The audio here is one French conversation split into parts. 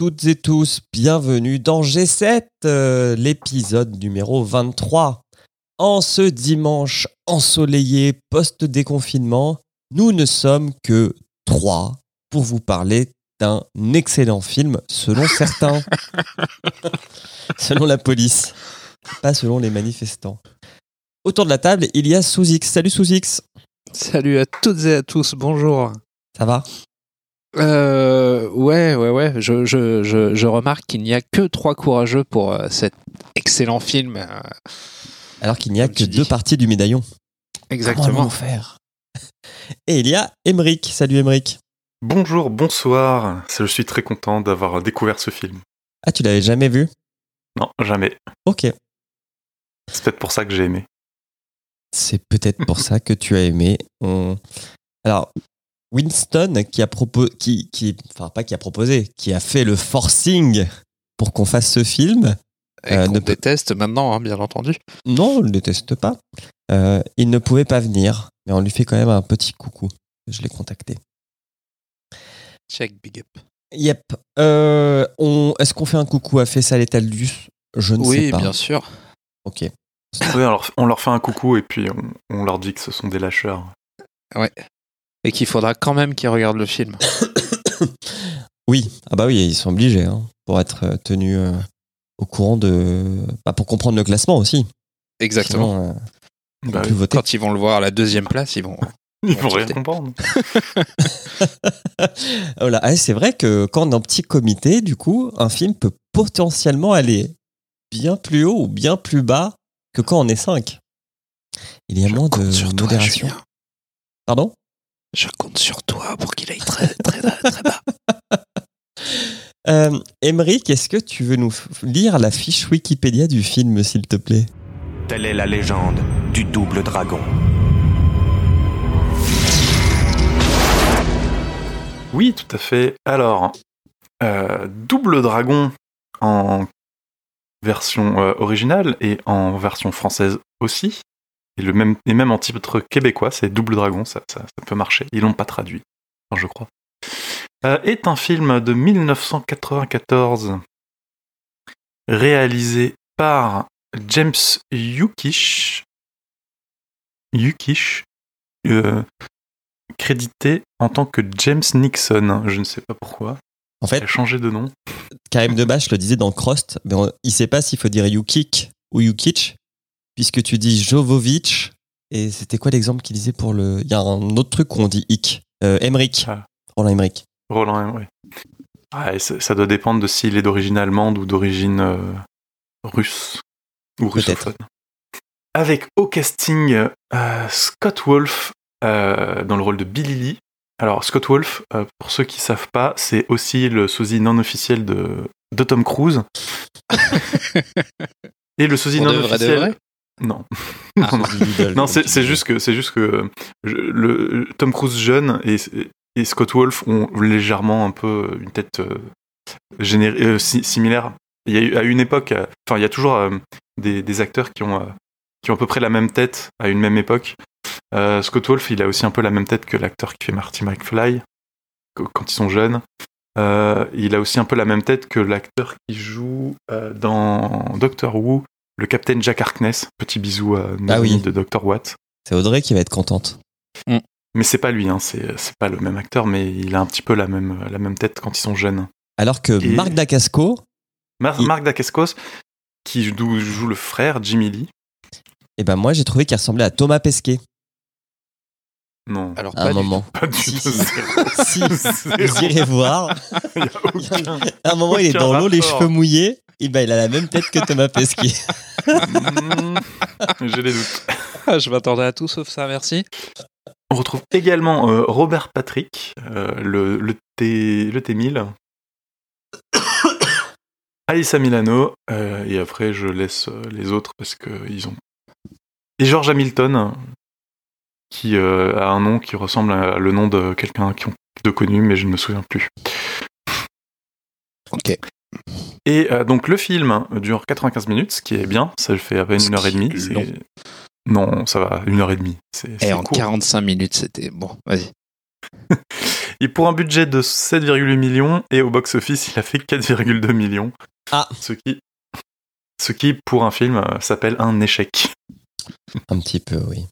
toutes et tous, bienvenue dans G7, euh, l'épisode numéro 23. En ce dimanche ensoleillé post-déconfinement, nous ne sommes que trois pour vous parler d'un excellent film selon certains. selon la police, pas selon les manifestants. Autour de la table, il y a Sous-X. Salut Sous-X. Salut à toutes et à tous, bonjour. Ça va? Euh, ouais, ouais, ouais. Je, je, je, je remarque qu'il n'y a que trois courageux pour euh, cet excellent film. euh, Alors qu'il n'y a Comme que tu dis. deux parties du médaillon. exactement. Comment faire Et il y a Emeric. Salut Emeric. Bonjour, bonsoir. Je suis très content d'avoir découvert ce film. Ah, tu l'avais jamais vu? Non, jamais. Ok. C'est peut-être pour ça que j'ai aimé. C'est peut-être pour ça que tu as aimé. On- Alors, Winston qui a proposé, qui, qui, enfin pas qui a proposé, qui a fait le forcing pour qu'on fasse ce film. Et Euh, qu'on ne déteste maintenant, hein, bien entendu. Non, on le déteste pas. Euh, il ne pouvait pas venir, mais on lui fait quand même un petit coucou. Je l'ai contacté. Check Big Up. Yep. Euh, on... Est-ce qu'on fait un coucou à Fessal et Taldus Je ne sais Oui, pas. bien sûr. Ok. Oui, alors, on leur fait un coucou et puis on, on leur dit que ce sont des lâcheurs. Et qu'il faudra quand même qu'ils regardent le film. Oui, ah bah oui, ils sont obligés hein, pour être euh, tenus euh, au courant de. Bah, pour comprendre le classement aussi. Exactement. Sinon, euh, on Bah peut oui, voter. Quand ils vont le voir à la deuxième place, ils vont. ils vont rien comprendre. Voilà. Ah, c'est vrai que quand on est en petit comité, du coup, un film peut potentiellement aller bien plus haut ou bien plus bas que quand on est 5. Il y a Je moins de modération. Pardon? Je compte sur toi pour qu'il aille très, très, très, très bas. euh, Emeric, est-ce que tu veux nous lire la fiche Wikipédia du film, s'il te plaît? Telle est la légende du double dragon. Oui, tout à fait. Alors, euh, Double Dragon en version euh, originale et en version française aussi. Et, le même, et même en titre québécois, c'est Double Dragon, ça, ça, ça peut marcher. Ils l'ont pas traduit, je crois. Euh, est un film de 1994 réalisé par James Yukish. Yukish. euh, crédité en tant que James Nixon. Je ne sais pas pourquoi. En Il fait, a changé de nom. Karim Debache le disait dans Crost, mais on- il sait pas s'il faut dire Yukik ou Yukic, puisque tu dis Jovovic, et c'était quoi l'exemple qu'il disait pour le... Il y a un autre truc où on dit Ik. Euh, Emmerich. Ah. Roland Emmerich. Roland, oui. Ah, ça, ça doit dépendre de s'il est d'origine allemande ou d'origine euh, russe ou Peut-être. russophone. Avec au casting euh, Scott Wolf euh, dans le rôle de Billy Lee. Alors Scott Wolf, euh, pour ceux qui savent pas, c'est aussi le sosie non officiel de, de Tom Cruise. Et le sosie non officiel. Non. Ah. non, non. Non, c'est juste que c'est juste que je- le Tom Cruise jeune et, et Scott Wolf ont légèrement un peu une tête euh, euh, si- similaire. Il y a eu à une époque, enfin il y a toujours euh, des, des acteurs qui ont euh, qui ont à peu près la même tête à une même époque. Scott Wolf, il a aussi un peu la même tête que l'acteur qui fait Marty McFly qu- quand ils sont jeunes. Il a aussi un peu la même tête que l'acteur qui joue dans Doctor Who, le Capitaine Jack Harkness. Petit bisou à nos Ah oui. de Doctor Watt. C'est Audrey qui va être contente. Mais c'est pas lui, hein, c'est pas le même acteur, mais il a un petit peu la même, la même tête quand ils sont jeunes. Alors que Et- Marc Dacasco, Mar- Il- Marc Dacascos, qui joue, le frère Jimmy Lee. eh ben moi j'ai trouvé qu'il ressemblait à Thomas Pesquet Non, Alors, à pas un du moment. pas du Si, tout. si. vous irez voir. Il y a aucun- À un moment, il est dans l'eau, les cheveux mouillés. Et ben, il a la même tête que Thomas Pesquet. J'ai les doutes. Je m'attendais à tout sauf ça, merci. On retrouve également euh, Robert Patrick, euh, le, le, T, le T1000. Alyssa Milano, euh, et après je laisse euh, les autres parce qu'ils ont. Et George Hamilton, qui euh, a un nom qui ressemble à le nom de quelqu'un qui ont- de connu, mais je ne me souviens plus. Ok. Et euh, donc le film dure 95 minutes, ce qui est bien, ça fait à peine Ce une heure et demie. Non, ça va, une heure et demie. Et en court. 45 minutes, c'était bon. Vas-y. Et pour un budget de 7,8 millions, et au box-office, il a fait 4,2 millions. Ah. Ce qui, ce qui pour un film, euh, s'appelle un échec. Un petit peu, oui.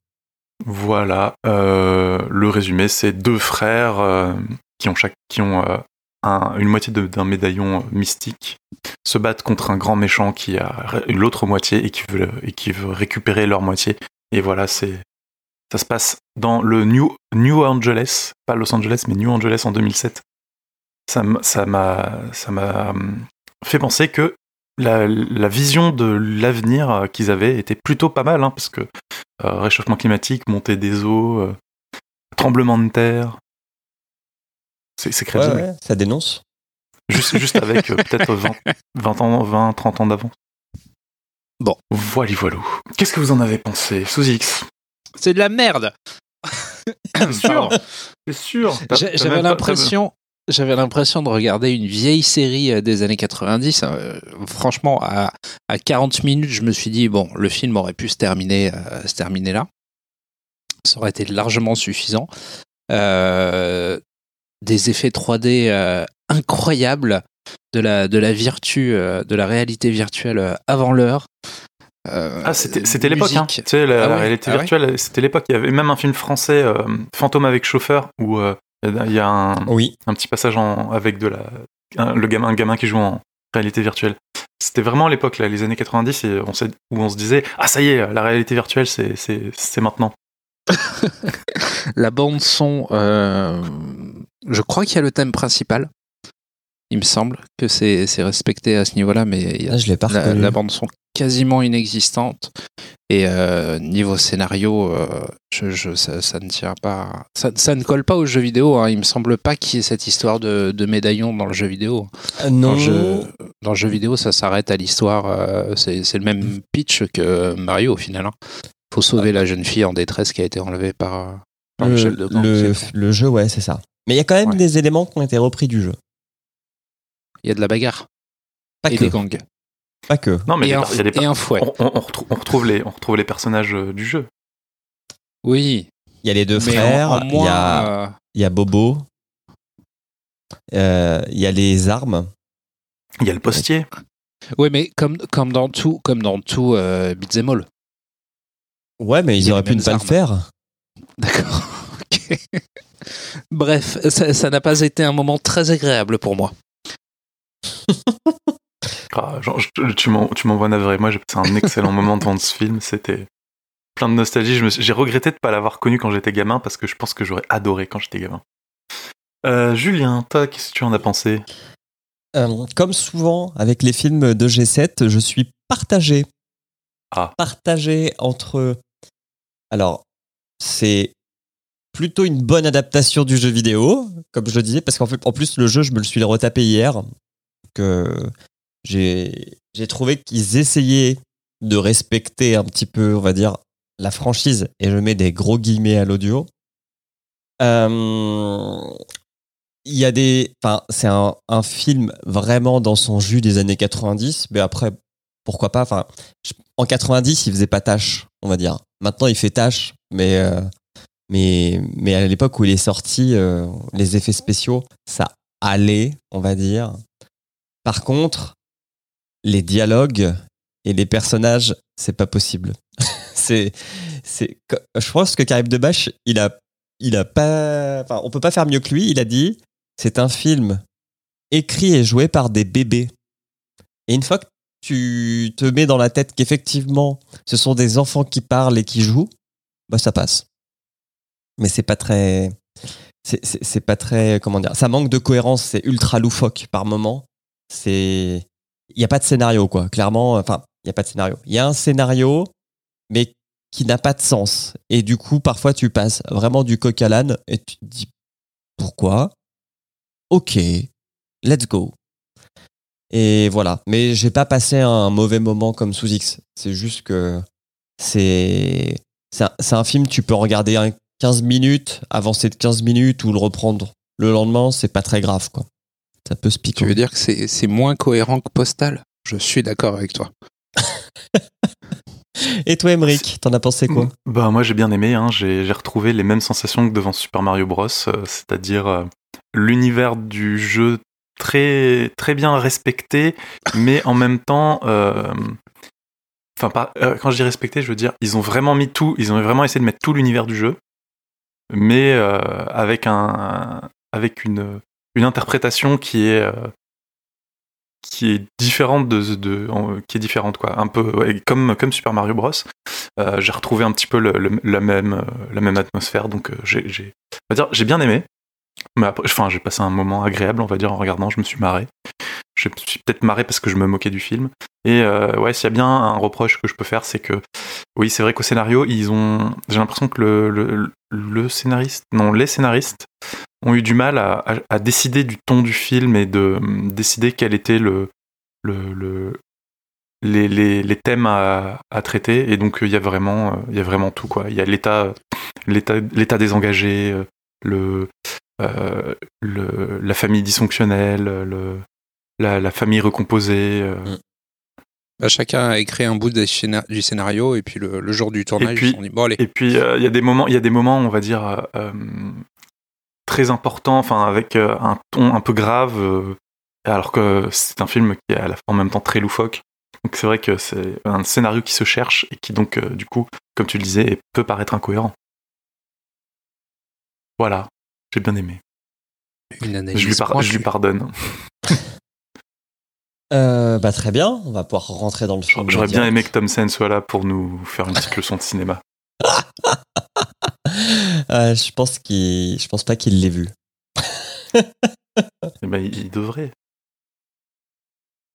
Voilà, euh, le résumé, c'est deux frères euh, qui ont, chaque, qui ont euh, un- une moitié d'un médaillon mystique se battent contre un grand méchant qui a l'autre moitié et qui, veut, et qui veut récupérer leur moitié. Et voilà, c'est ça se passe dans le New, New Angeles, pas Los Angeles, mais New Angeles en 2007. Ça m'a ça m'a hum, fait penser que la, la vision de l'avenir euh, qu'ils avaient était plutôt pas mal, hein, parce que euh, réchauffement climatique, montée des eaux, euh, tremblement de terre. C'est Ouais, crédible. ouais, ça dénonce. Juste, juste avec euh, peut-être 20, 20 ans, 20, 30 ans d'avance. Bon. Voilà, voilà. Qu'est-ce que vous en avez pensé Sous X? C'est de la merde. C'est sûr. C'est sûr J'avais l'impression. J'avais l'impression de regarder une vieille série euh, des années 90. Euh, franchement, à, à 40 minutes, je me suis dit, bon, le film aurait pu se terminer, euh, se terminer là. Ça aurait été largement suffisant. Euh, des effets 3D euh, incroyables, de la, de la virtu, euh, de la réalité virtuelle euh, avant l'heure. Euh, Ah, c'était c'était l'époque, hein. Tu sais, la, Ah ouais, réalité ah ouais. virtuelle, c'était l'époque. Il y avait même un film français, euh, Fantôme avec chauffeur, où euh, il y a un, Oui. un petit passage en- avec de la, un, le gamin, un gamin qui joue en réalité virtuelle. C'était vraiment l'époque, là, les années 90, et on sait, où on se disait Ah, ça y est, la réalité virtuelle, c'est c'est- c'est maintenant. La bande son, euh, je crois qu'il y a le thème principal. Il me semble que c'est respecté à ce niveau-là, mais il y a Ah, je l'ai pas la, bande son quasiment inexistante. Et euh, niveau scénario, euh, je, je- ça, ça ne tient pas. Ça, ça ne colle pas au jeu vidéo. Hein. Il me semble pas qu'il y ait cette histoire de, de médaillon dans le jeu vidéo. Euh, Dans non. le jeu, dans le jeu vidéo, ça s'arrête à l'histoire. c'est le même pitch que Mario au final. hein. Faut sauver la jeune fille en détresse qui a été enlevée par, par le, Michel de le jeu, ouais, c'est ça. Mais il y a quand même Ouais. des éléments qui ont été repris du jeu. Il y a de la bagarre Pas et que. des gangs. Pas que. Non, mais et, il y a un, y a des et un fouet. on, on- on retrou- on retrouve les, on retrouve les personnages euh, du jeu. Oui. Il y a les deux mais frères, en- en il moins, y, a, euh, il y a Bobo, euh, il y a les armes. Il y a le postier. Ouais, mais comme, comme dans tout, comme dans tout euh, Beat'em All. Ouais, mais ils auraient pu ne pas le faire. D'accord. Ok. Bref, ça n'a pas été un moment très agréable pour moi. Ah, genre, je- tu m'en- tu m'envoies navré. Moi, j'ai passé un excellent moment devant ce film. C'était plein de nostalgie. J'ai regretté de ne pas l'avoir connu quand j'étais gamin parce que je pense que j'aurais adoré quand j'étais gamin. Euh, Julien, toi, qu'est-ce que tu en as pensé? Euh, comme souvent avec les films de G7, je suis partagé. Ah. Partagé entre. Alors, c'est plutôt une bonne adaptation du jeu vidéo, comme je le disais, parce qu'en fait, en plus, le jeu, je me le suis retapé hier. Que j'ai trouvé qu'ils essayaient de respecter un petit peu, on va dire, la franchise, et je mets des gros guillemets à l'audio. Euh, il y a des. Enfin, c'est un, un film vraiment dans son jus des années 90, mais après, pourquoi pas. Enfin, en 90, il faisait pas tâche, on va dire. Maintenant, il fait tâche, mais, euh, mais, mais à l'époque où il est sorti, euh, les effets spéciaux, ça allait, on va dire. Par contre, les dialogues et les personnages, c'est pas possible. c'est, c'est, je pense que Karim Debache, il a, il a pas, enfin, on peut pas faire mieux que lui. Il a dit, c'est un film écrit et joué par des bébés. Et une fois que tu te mets dans la tête qu'effectivement, ce sont des enfants qui parlent et qui jouent, bah ça passe. Mais c'est pas très, c'est- pas très, comment dire, ça manque de cohérence, c'est ultra loufoque par moment. C'est, il y a pas de scénario quoi. Clairement, enfin, il y a pas de scénario. Il y a un scénario, mais qui n'a pas de sens. Et du coup, parfois, tu passes vraiment du coq à l'âne et tu te dis pourquoi? Ok, let's go. Et voilà. Mais j'ai pas passé un mauvais moment comme sous X. C'est juste que c'est c'est un, un film, tu peux regarder un 15 minutes, avancer de 15 minutes ou le reprendre le lendemain, c'est pas très grave quoi. Ça peut se piquer. Tu veux dire que c'est c'est moins cohérent que Postal? Je suis d'accord avec toi. Et toi, Emmerich, t'en as pensé quoi? Bah moi j'ai bien aimé, hein. j'ai j'ai retrouvé les mêmes sensations que devant Super Mario Bros, euh, c'est-à-dire euh, l'univers du jeu très très bien respecté, mais en même temps, euh, enfin pas- euh, quand je dis respecté, je veux dire ils ont vraiment mis tout, ils ont vraiment essayé de mettre tout l'univers du jeu, mais euh, avec un avec une une interprétation qui est euh, qui est différente de, de qui est différente quoi, un peu comme comme Super Mario Bros. Euh, j'ai retrouvé un petit peu le- la même la même atmosphère, donc j'ai on va dire j'ai bien aimé. Mais après, enfin, j'ai passé un moment agréable, on va dire, en regardant. Je me suis marré. Je me suis peut-être marré parce que je me moquais du film. Et ouais, s'il y a bien un reproche que je peux faire, c'est que oui, c'est vrai qu'au scénario, ils ont. J'ai l'impression que le, le, scénariste, non, les scénaristes ont eu du mal à, à- décider du ton du film et de hum, décider quel était le, le, le- les, les, thèmes à, à traiter. Et donc, il y a vraiment, euh, il y a vraiment tout quoi. Il y a l'état, l'état, l'état des engagés, euh, le, euh, le, la famille dysfonctionnelle, le, la, famille recomposée. euh. Bah, chacun a écrit un bout des du scénario et puis le, le jour du tournage, puis- ils se sont dit bon allez. Et puis euh, il y a des moments, il y a des moments, on va dire euh, euh, très importants, enfin avec euh, un ton un peu grave, alors que c'est un film qui est à la, en même temps très loufoque. Donc c'est vrai que c'est un scénario qui se cherche et qui donc du coup, comme tu le disais, peut paraître incohérent. Voilà, j'ai bien aimé. Une analyse. Je lui, par- je lui pointue. pardonne. Euh, bah, très bien, on va pouvoir rentrer dans le film. J'aurais bien aimé que Tom Sen soit là pour nous faire une petite leçon de cinéma. Euh, je pense qu'il, je pense pas qu'il l'ait vu. Eh ben, il devrait.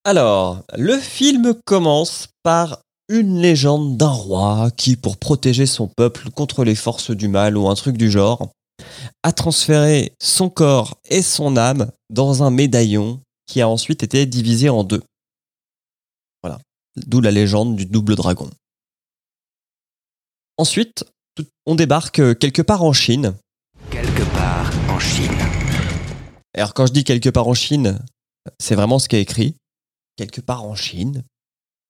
Alors, le film commence par une légende d'un roi qui, pour protéger son peuple contre les forces du mal ou un truc du genre, a transféré son corps et son âme dans un médaillon qui a ensuite été divisé en deux. Voilà. D'où la légende du double dragon. Ensuite, on débarque euh, quelque part en Chine. Quelque part en Chine. Alors quand je dis quelque part en Chine, c'est vraiment ce qui est écrit. Quelque part en Chine,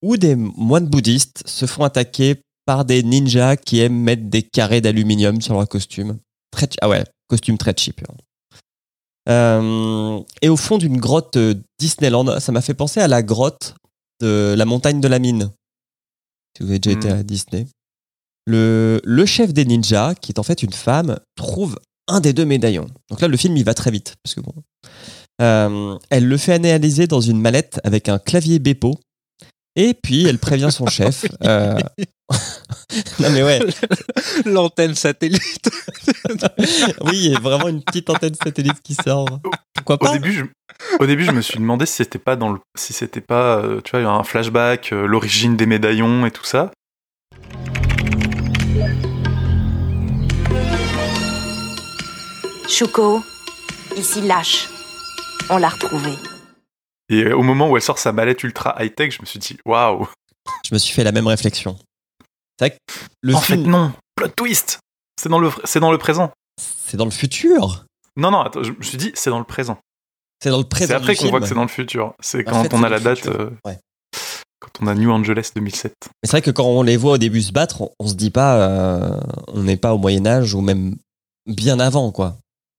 où des moines bouddhistes se font attaquer par des ninjas qui aiment mettre des carrés d'aluminium sur leur costume. Très ah ouais, costume très cheap. hein. Euh, et au fond d'une grotte euh, Disneyland, ça m'a fait penser à la grotte de la montagne de la mine. Si vous avez déjà été Hmm. à Disney. Le, le chef des ninjas, qui est en fait une femme, trouve un des deux médaillons. Donc là, le film, il va très vite. Parce que bon. Euh, elle le fait analyser dans une mallette avec un clavier Bepo. Et puis, elle prévient son chef. euh, non, mais ouais. L'antenne satellite. Oui, il y a vraiment une petite antenne satellite qui sort. Pourquoi Au pas début, je, au début, je me suis demandé si c'était pas dans le, si c'était pas, euh, tu vois, un flashback, euh, l'origine des médaillons et tout ça. Choco, ici lâche. On l'a retrouvé. Et euh, au moment où elle sort sa mallette ultra high tech, je me suis dit, waouh. Je me suis fait la même réflexion. C'est vrai que le En film, fait, non. Plot twist. C'est dans le, c'est dans le présent. c'est dans le futur. Non, non. Attends, je me suis dit, c'est dans le présent. C'est dans le présent. C'est après qu'on voit que c'est dans le futur. C'est quand fait, on a la date. euh, Ouais. Quand on a New Angeles 2007. Mais c'est vrai que quand on les voit au début se battre, on, on se dit pas, euh, on n'est pas au Moyen Âge ou même bien avant, quoi.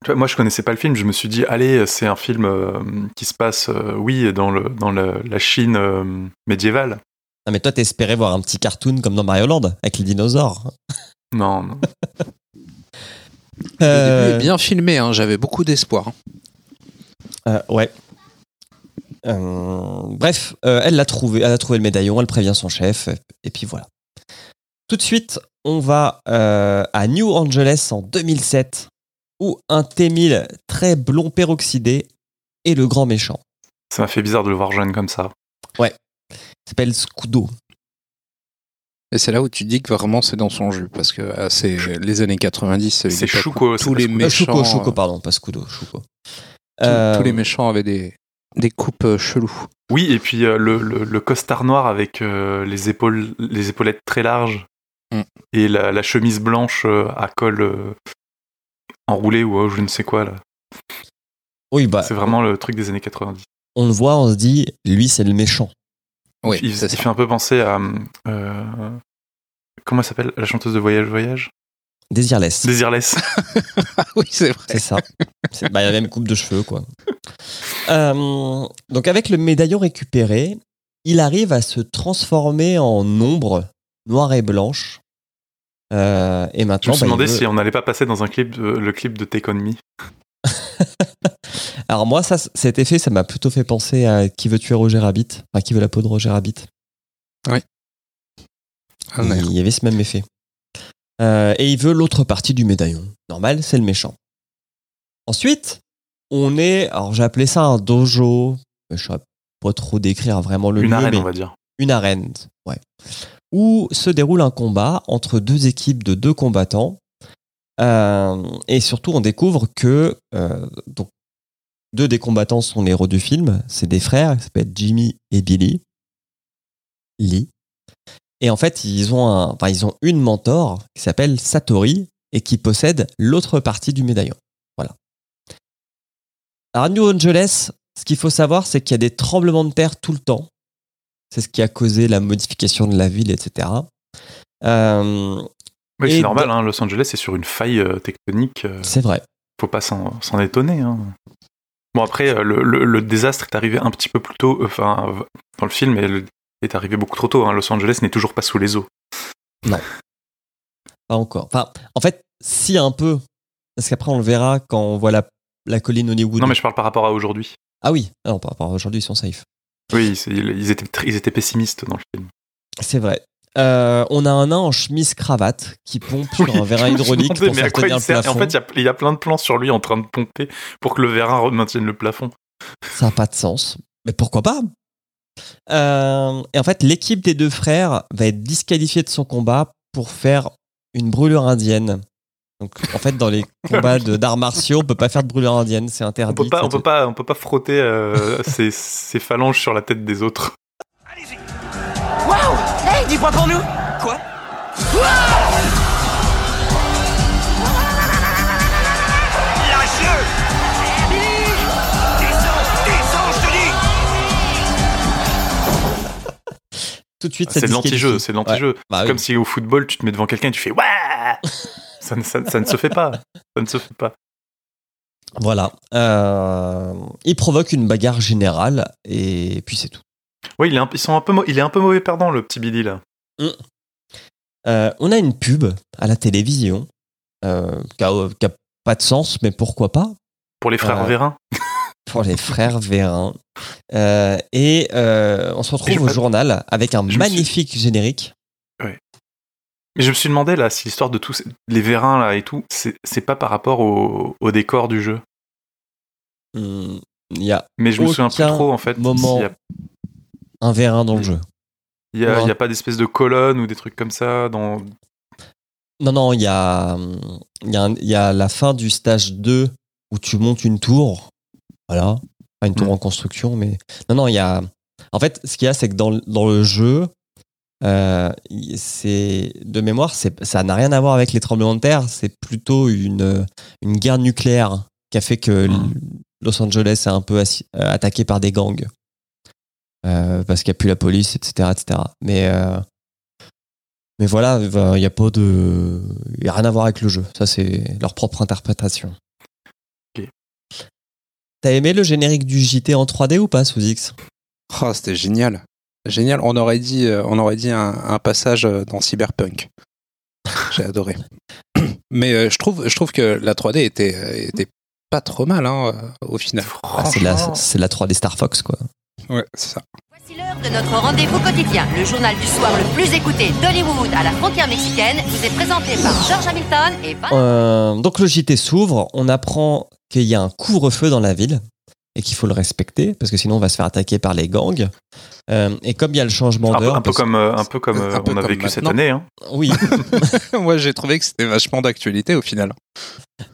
Moi, je connaissais pas le film. Je me suis dit, allez, c'est un film euh, qui se passe, oui, dans le dans le- la Chine médiévale. Non, mais toi, t'espérais voir un petit cartoon comme dans Mario Land avec les dinosaures. Non, non. Le Euh, début est bien filmé, hein, j'avais beaucoup d'espoir. Euh, ouais. Euh, bref, euh, elle l'a trouvé, elle a trouvé le médaillon, elle prévient son chef, et puis voilà. Tout de suite, on va euh, à New Angeles en 2007, où un T-1000 très blond peroxydé est le grand méchant. Ça m'a fait bizarre de le voir jeune comme ça. Il s'appelle Scudo. Et c'est là où tu dis que vraiment c'est dans son jus, parce que euh, c'est les années 90. C'est c'est Tous les. Euh, méchants. Shuko, Shuko, euh, pardon, pas Scudo, Shuko. tous- Euh, tous les méchants avaient des, des coupes euh, cheloues. Oui, et puis euh, le, le- le costard noir avec euh, les épaules, les épaulettes très larges Mm. et la, la chemise blanche euh, à col euh, enroulé ou euh, je ne sais quoi là. Oui, bah, C'est vraiment le truc des années 90. on le voit, on se dit, lui, c'est le méchant. Oui, il, fait un peu penser à euh, comment elle s'appelle la chanteuse de Voyage Voyage? Désirless. Désirless. Ah oui, c'est vrai. C'est ça. C'est bah, la même coupe de cheveux, quoi. Euh, donc, avec le médaillon récupéré, il arrive à se transformer en ombre noire et blanche. Euh, et Je maintenant, me suis bah, il demandé veut- si on n'allait pas passer dans un clip, de- le clip de Take On Me. Alors moi, ça, cet effet, ça m'a plutôt fait penser à Qui veut tuer Roger Rabbit? Enfin, Qui veut la peau de Roger Rabbit? Ah, merde. Il y avait ce même effet. Euh, et il veut l'autre partie du médaillon. Normal, c'est le méchant. Ensuite, on est. Alors j'ai appelé ça un dojo. mais Je ne saurais pas trop décrire vraiment le Une lieu, arène, mais on va dire. une arène, ouais. Où se déroule un combat entre deux équipes de deux combattants. Euh, et surtout, on découvre que euh, donc, deux des combattants sont les héros du film. C'est des frères, ils s'appellent Jimmy et Billy. Lee. Et en fait, ils ont, un, enfin, ils ont une mentor qui s'appelle Satori et qui possède l'autre partie du médaillon. Voilà. Alors, à New Angeles, ce qu'il faut savoir, c'est qu'il y a des tremblements de terre tout le temps. C'est ce qui a causé la modification de la ville, etc. Euh, Oui, Et c'est normal, hein, Los Angeles est sur une faille euh, tectonique. euh, c'est vrai. faut pas s'en s'en étonner. hein. Bon, après, euh, le, le- le désastre est arrivé un petit peu plus tôt, enfin, euh, dans le film, et est arrivé beaucoup trop tôt. hein. Los Angeles n'est toujours pas sous les eaux. Pas encore. Enfin, en fait, si un peu. Parce qu'après, on le verra quand on voit la, la colline Hollywood. Non, mais je parle par rapport à aujourd'hui. Ah oui, ah non, par rapport à aujourd'hui, ils sont safe. Oui, ils étaient, ils étaient pessimistes dans le film. C'est vrai. Euh, on a un nain en chemise cravate qui pompe sur un vérin hydraulique pour faire tenir il le sert plafond. En fait, il y a- il y, a plein de plans sur lui en train de pomper pour que le vérin maintienne le plafond. Ça n'a pas de sens. Mais pourquoi pas? Euh, Et en fait, l'équipe des deux frères va être disqualifiée de son combat pour faire une brûlure indienne. Donc, en fait, dans les combats de- d'arts martiaux, on peut pas faire de brûlure indienne, c'est On interdit. peut pas, on peut pas, on peut pas frotter euh, ses, ses phalanges sur la tête des autres. Waouh Hey, dis-moi pour nous Quoi? Lâche-le Descends Descends, je te dis Tout de suite, ça C'est de l'anti-jeu, c'est de l'anti-jeu. Ouais. Bah oui. comme si au football, tu te mets devant quelqu'un et tu fais ouais ça, ne- ça- ça ne se fait pas. Ça ne se fait pas. Voilà. Euh, il provoque une bagarre générale et puis c'est tout. Oui, il est un, ils sont un peu, il est un peu mauvais perdant, le petit Billy là. Euh, on a une pub à la télévision euh, qui, a, qui a pas de sens, mais pourquoi pas Pour les frères Ouais. Vérin. pour les frères Vérin. Euh, et euh, on se retrouve au journal avec un je me suis- magnifique générique. Mais je me suis demandé là si l'histoire de tous les vérins là et tout, c'est pas par rapport au, au décor du jeu. Il y a Mais je me souviens plus trop en fait. moment y a, un Vérin dans le jeu. il y a- Ouais. pas d'espèce de colonne ou des trucs comme ça dans. Non, non, il y a, y, a un- il y a la fin du stage 2 où tu montes une tour. Voilà. Pas une tour Mm. en construction, mais. Non, non, il y a. En fait, ce qu'il y a, c'est que dans, le- dans le jeu, euh, c'est de mémoire, ça n'a rien à voir avec les tremblements de terre. C'est plutôt une, une guerre nucléaire qui a fait que Mm. Los Angeles est un peu euh, attaqué par des gangs. Euh, parce qu'il n'y a plus la police, etc. etc. Mais, euh, mais voilà, il n'y a pas de. Il a rien à voir avec le jeu. Ça, c'est leur propre interprétation. Ok. T'as aimé le générique du JT en 3D ou pas, sous X? Oh, c'était génial. Génial. On aurait dit, euh, on aurait dit un, un passage dans Cyberpunk. J'ai adoré. Mais euh, je trouve, je trouve que la 3D était, était pas trop mal hein, au final. Ah, C'est la, c'est la 3D Star Fox, quoi. Ouais, c'est ça. Voici l'heure de notre rendez-vous quotidien. Le journal du soir le plus écouté d'Hollywood à la frontière mexicaine vous est présenté par George Hamilton et Van... Euh, donc le JT s'ouvre, on apprend qu'il y a un couvre-feu dans la ville et qu'il faut le respecter parce que sinon on va se faire attaquer par les gangs. Euh, et comme il y a le changement d'heure, un peu comme, euh, un peu comme Un euh, peu on a comme vécu cette année. Hein. oui, Moi, j'ai trouvé que c'était vachement d'actualité au final.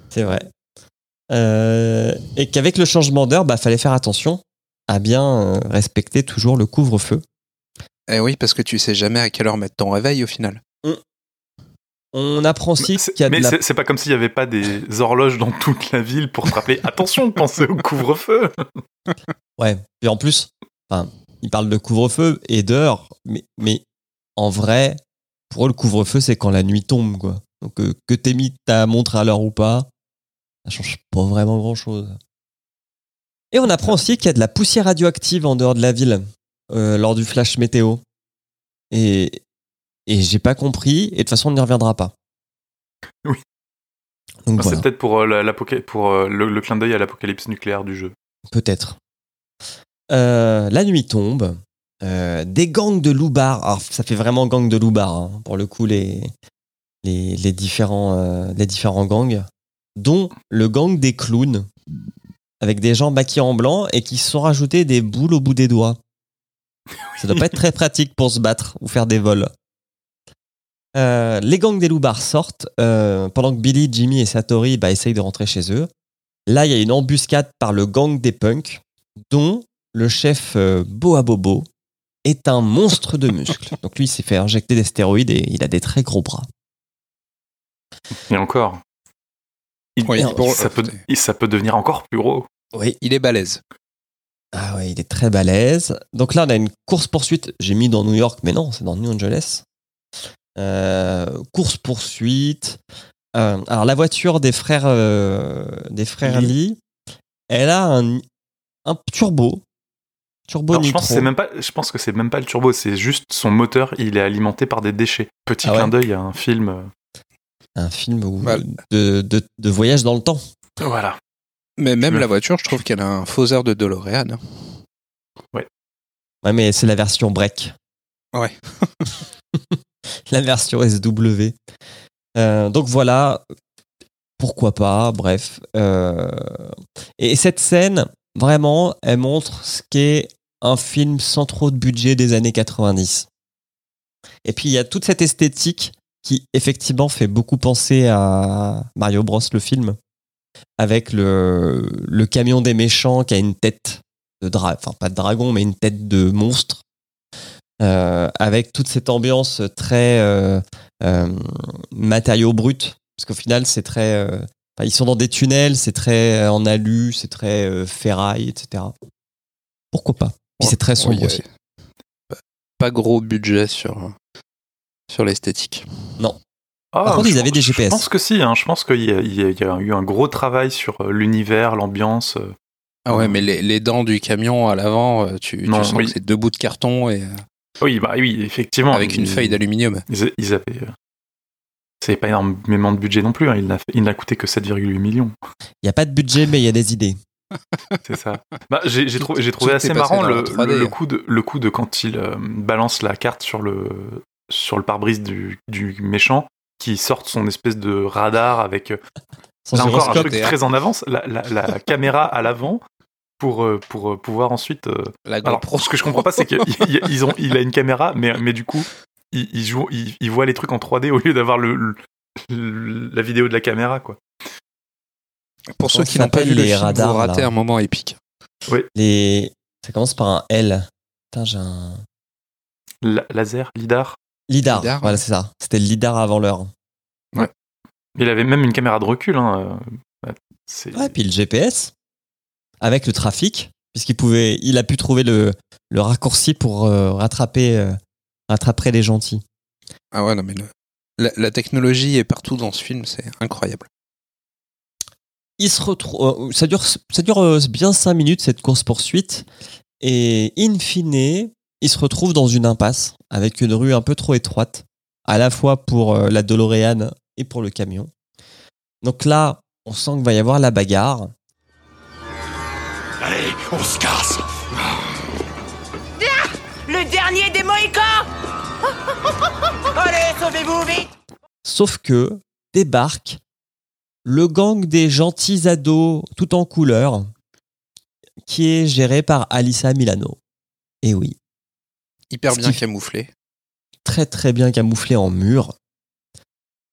c'est vrai. Euh, et qu'avec le changement d'heure, bah fallait faire attention à bien euh, respecter toujours le couvre-feu. Eh oui, parce que tu sais jamais à quelle heure mettre ton réveil au final. On apprend aussi C'est- qu'il y a de Mais la c'est pas comme s'il y avait pas des horloges dans toute la ville pour te rappeler attention, pensez au couvre-feu. Ouais. Et en plus, enfin, il parle de couvre-feu et d'heure, mais, mais en vrai, pour eux, le couvre-feu, c'est quand la nuit tombe, quoi. Donc euh, que t'aies mis ta montre à l'heure ou pas, ça change pas vraiment grand chose. Et on apprend aussi qu'il y a de la poussière radioactive en dehors de la ville euh, lors du flash météo. Et, et j'ai pas compris, et de toute façon on n'y reviendra pas. Oui. Voilà, C'est peut-être pour, euh, pour euh, le, le clin d'œil à l'apocalypse nucléaire du jeu. peut-être. La nuit tombe. Des gangs de loupards. Alors, ça fait vraiment gang de loupards, hein, pour le coup, les, les, les différents, les différents gangs, dont le gang des clowns, avec des gens maquillés en blanc et qui se sont rajoutés des boules au bout des doigts. Ça doit pas être très pratique pour se battre ou faire des vols. Euh, les gangs des loupards sortent euh, pendant que Billy, Jimmy et Satori bah, essayent de rentrer chez eux. Là, il y a une embuscade par le gang des punks, dont le chef euh, Boa Bobo est un monstre de muscles. Donc lui, il s'est fait injecter des stéroïdes et il a des très gros bras. Et encore. Il, Oui, il- pour- ça, peut, ça peut devenir encore plus gros. Oui. Il est balèze. Ah ouais, il est très balèze. Donc là, on a une course-poursuite. J'ai mis dans New York, mais non, c'est dans New Angeles. Euh, course-poursuite. Euh, alors, la voiture des frères, euh, des frères Lee, elle a un, un turbo. Turbo je, pense que c'est même pas, je pense que c'est même pas le turbo, c'est juste son moteur, il est alimenté par des déchets. Petit Ah ouais clin d'œil à un film. Un film où- Voilà. de, de, de voyage dans le temps. Voilà. Mais même Ouais. la voiture, je trouve qu'elle a un fauseur de DeLorean. hein. Ouais, mais c'est la version break. Ouais. la version SW. Euh, donc voilà, pourquoi pas, bref. Euh, et cette scène, vraiment, elle montre ce qu'est un film sans trop de budget des années 90. Et puis il y a toute cette esthétique qui effectivement fait beaucoup penser à Mario Bros le film, avec le, le camion des méchants qui a une tête de dragon, enfin pas de dragon, mais une tête de monstre. Euh, avec toute cette ambiance très euh, euh, matériaux bruts, parce qu'au final c'est très, euh, enfin, ils sont dans des tunnels, c'est très euh, en alu, c'est très ferraille, etc. Pourquoi pas? Puis c'est très sombre aussi. Pas gros budget sur, sur l'esthétique. Ah, Par contre, je ils avaient des Je GPS. pense que si, hein, je pense qu'il y, a- y eu un gros travail sur euh, l'univers, l'ambiance. euh. Ah ouais, mais les, les dents du camion à l'avant, euh, tu, tu Non, sens oui. que c'est deux bouts de carton et Oui, bah oui, effectivement. avec une ils- feuille d'aluminium. Ils, ils avaient. C'est pas énormément de budget non plus, hein, il n'a il n'a coûté que 7,8 millions. Il n'y a pas de budget, mais il y a des idées. C'est ça. Bah, j'ai trouvé, j'ai assez marrant le, la 3D. le- le coup de, le coup de quand il euh, balance la carte sur le, sur le pare-brise du, du méchant, qui sort son espèce de radar avec euh, là encore un truc très en avance, la, la- la caméra à l'avant pour, euh, pour euh, pouvoir ensuite. La Alors, GoPro. ce que je comprends pas, c'est qu'il ils ont, il a une caméra, mais, mais du coup, il, il joue, il, il voit les trucs en 3D au lieu d'avoir le, le- le- la vidéo de la caméra, quoi. Pour ceux qui n'ont pas vu le les film, radars, vous ratez là un moment épique. Les... Ça commence par un L. Putain, j'ai un. La- laser, lidar. Lidar. Lidar, voilà, ouais. c'est ça. C'était le Lidar avant l'heure. Il avait même une caméra de recul. Hein. euh, C'est Ouais, puis le GPS, avec le trafic, puisqu'il pouvait, il a pu trouver le, le raccourci pour euh, rattraper, euh, rattraper les gentils. Ah ouais, non, mais le- la, la technologie est partout dans ce film, c'est incroyable. Il se retrouve, ça dure, ça dure bien 5 minutes cette course poursuite, et in fine, il se retrouve dans une impasse avec une rue un peu trop étroite, à la fois pour euh, la DeLorean et pour le camion. Donc là, on sent qu'il va y avoir la bagarre. Allez, on se casse Le dernier des Mohicans Allez, sauvez-vous vite Sauf que débarque le gang des gentils ados tout en couleur qui est géré par Alissa Milano. Et oui, Hyper bien qui- camouflé. très très bien camouflé en mur.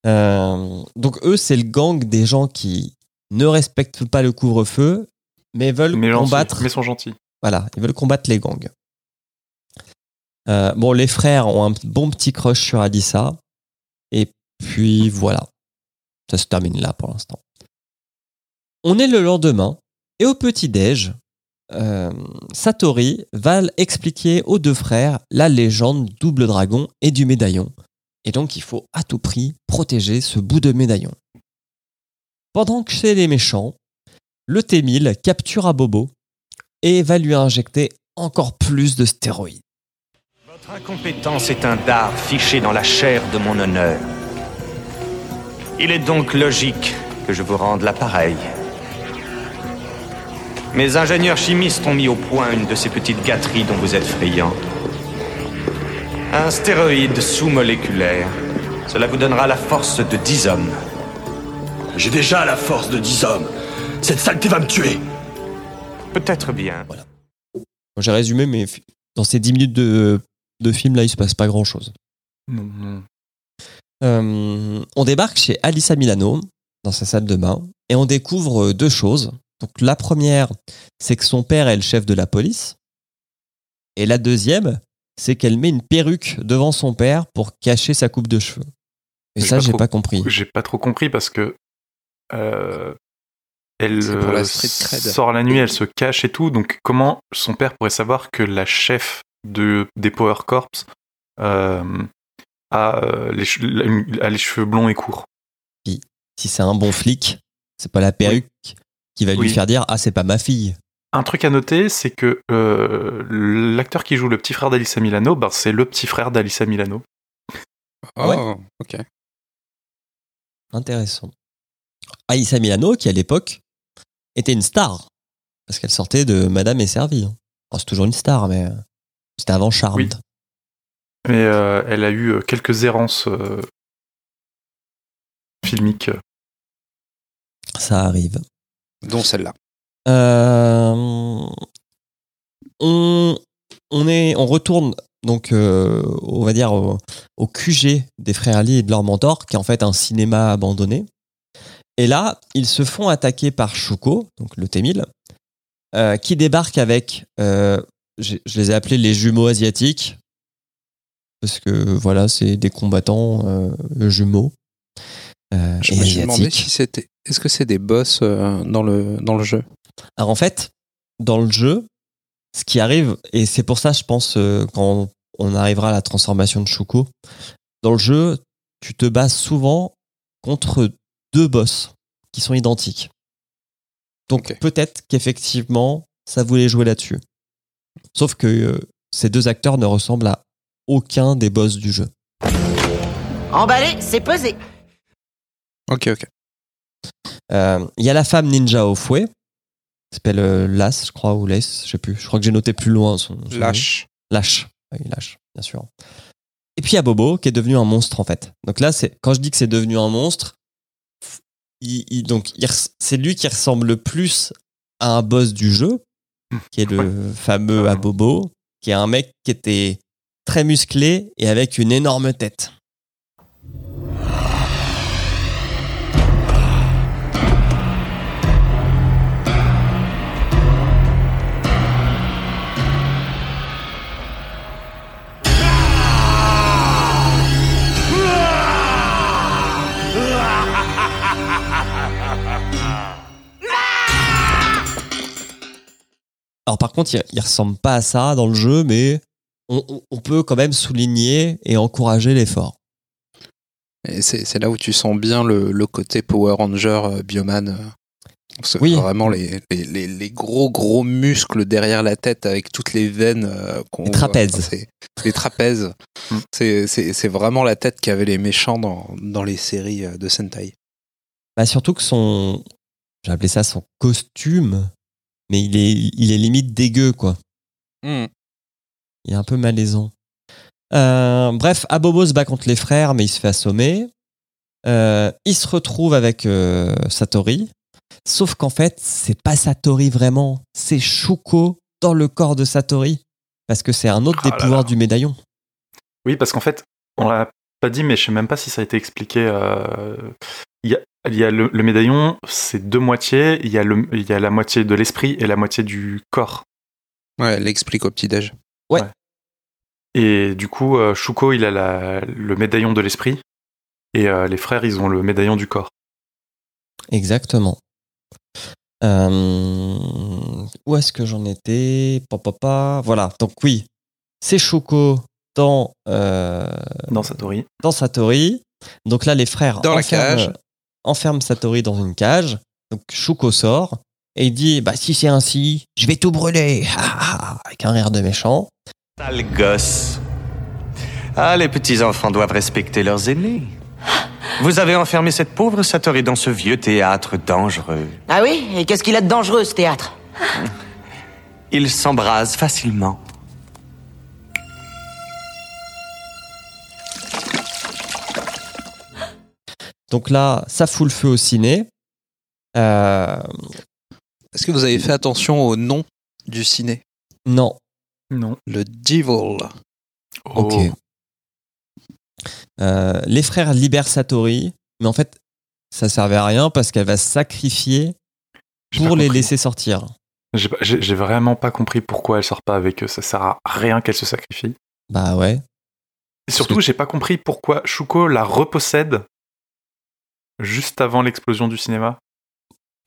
Euh, donc eux, c'est le gang des gens qui ne respectent pas le couvre-feu, mais veulent mais, combattre. mais sont gentils. Voilà, ils veulent combattre les gangs. Euh, bon, les frères ont un bon petit crush sur Alissa. Et puis voilà. Ça se termine là pour l'instant. On est le lendemain. Et au petit-déj, euh, Satori va expliquer aux deux frères la légende double dragon et du médaillon. Et donc, il faut à tout prix protéger ce bout de médaillon. Pendant que chez les méchants, le T-1000 capture Abobo et va lui injecter encore plus de stéroïdes. Votre incompétence est un dard fiché dans la chair de mon honneur. Il est donc logique que je vous rende l'appareil. Mes ingénieurs chimistes ont mis au point une de ces petites gâteries dont vous êtes friand. Un stéroïde sous-moléculaire. Cela vous donnera la force de 10 hommes. J'ai déjà la force de 10 hommes. Cette saleté va me tuer. Peut-être bien. J'ai résumé, mais dans ces 10 minutes de, de film, là, il se passe pas grand-chose. Non, non. Euh, on débarque chez Alissa Milano, dans sa salle de bain, et on découvre deux choses. Donc la première, c'est que son père est le chef de la police. Et la deuxième, c'est qu'elle met une perruque devant son père pour cacher sa coupe de cheveux. Et ça, j'ai pas compris. J'ai pas trop compris parce que euh, elle la euh, sort la nuit, elle se cache et tout. Donc comment son père pourrait savoir que la chef de des Power Corps euh, a, euh, les, che- a les cheveux blonds et courts? Si c'est un bon flic, c'est pas la perruque qui va lui Oui. faire dire Ah, c'est pas ma fille. Un truc à noter, c'est que euh, l'acteur qui joue le petit frère d'Alissa Milano, ben, c'est le petit frère d'Alissa Milano. Oh, Ouais. ok. Intéressant. Aïssa Milano, qui à l'époque était une star, parce qu'elle sortait de Madame est servie. hein. C'est toujours une star, mais c'était avant Charmed. Oui. Mais euh, elle a eu euh, quelques errances euh, filmiques. Ça arrive. Dont celle-là. Euh, on, on, est, on retourne donc, euh, on va dire, au, au QG des frères Ali et de leur mentor, qui est en fait un cinéma abandonné. Et là, ils se font attaquer par Shuko, donc le T-1000, euh, qui débarque avec, euh, je les ai appelés les jumeaux asiatiques, parce que voilà, c'est des combattants jumeaux. euh, Je me suis demandé si c'était. Est-ce que c'est des boss euh, dans, le, dans le jeu? Alors en fait, dans le jeu, ce qui arrive, et c'est pour ça, je pense, euh, quand on arrivera à la transformation de Shuko, dans le jeu, tu te bases souvent contre deux boss qui sont identiques. Donc peut-être qu'effectivement, ça voulait jouer là-dessus. Sauf que euh, ces deux acteurs ne ressemblent à aucun des boss du jeu. Emballé, c'est pesé. Ok, ok. Euh, Il y a la femme ninja au fouet, qui s'appelle euh, Las, je crois, ou Lace, je sais plus. Je crois que j'ai noté plus loin son, son nom. Lâche. Lâche. Oui, lâche, bien sûr. Et puis il y a Bobo qui est devenu un monstre en fait. Donc là, c'est quand je dis que c'est devenu un monstre, il, il- donc c'est lui qui ressemble le plus à un boss du jeu, qui est le fameux Abobo, qui est un mec qui était très musclé et avec une énorme tête. Alors par contre, il, il ressemble pas à ça dans le jeu, mais on, peut quand même souligner et encourager l'effort. C'est là où tu sens bien le, le côté Power Ranger euh, Bioman. euh. Oui. Vraiment les, les, les- les gros gros muscles derrière la tête avec toutes les veines euh, Les trapèzes. Enfin, les trapèzes. Mm. C'est- C'est vraiment la tête qu'avaient les méchants dans, dans les séries euh, de Sentai. Bah surtout que son, j'ai appelé ça son costume, mais il est, il est limite dégueu quoi. Mm. Il est un peu malaisant. Euh, bref, Abobo se bat contre les frères, mais il se fait assommer. Euh, il se retrouve avec euh, Satori. Sauf qu'en fait, c'est pas Satori vraiment. C'est Shuko dans le corps de Satori. Parce que c'est un autre Ah des là pouvoirs là. du médaillon. Oui, parce qu'en fait, on l'a pas dit, mais je sais même pas si ça a été expliqué. euh, Il y a, il y a le, le médaillon, c'est deux moitiés. Il y, a le, il y a la moitié de l'esprit et la moitié du corps. Ouais, elle explique au petit-déj. Et du coup, euh, Shuko, il a la- le médaillon de l'esprit. Et euh, les frères, ils ont le médaillon du corps. Exactement. Euh, où est-ce que j'en étais? Pa, pa, pa. Voilà, donc oui, c'est Shuko dans, euh, Dans Satori. dans Satori. Donc là, les frères Dans la cage. Enferment Satori dans une cage. Donc Shuko sort et il dit bah si c'est ainsi, je vais tout brûler. Ha, ha, ha, Avec un rire de méchant. Sale gosse. Ah, les petits-enfants doivent respecter leurs aînés. Vous avez enfermé cette pauvre Satori dans ce vieux théâtre dangereux. Ah oui? Et qu'est-ce qu'il a de dangereux, ce théâtre? Il s'embrase facilement. Donc là, ça fout le feu au ciné. Euh, Est-ce que vous avez fait attention au nom du ciné? Non, Non. Le Devil. ok. Oh. Euh, les frères libèrent Satori, mais en fait, ça servait à rien parce qu'elle va se sacrifier pour les compris. laisser sortir. J'ai vraiment pas compris pourquoi elle sort pas avec eux. Ça sert à rien qu'elle se sacrifie. Bah ouais. Et surtout, j'ai pas compris pourquoi Shuko la repossède juste avant l'explosion du cinéma?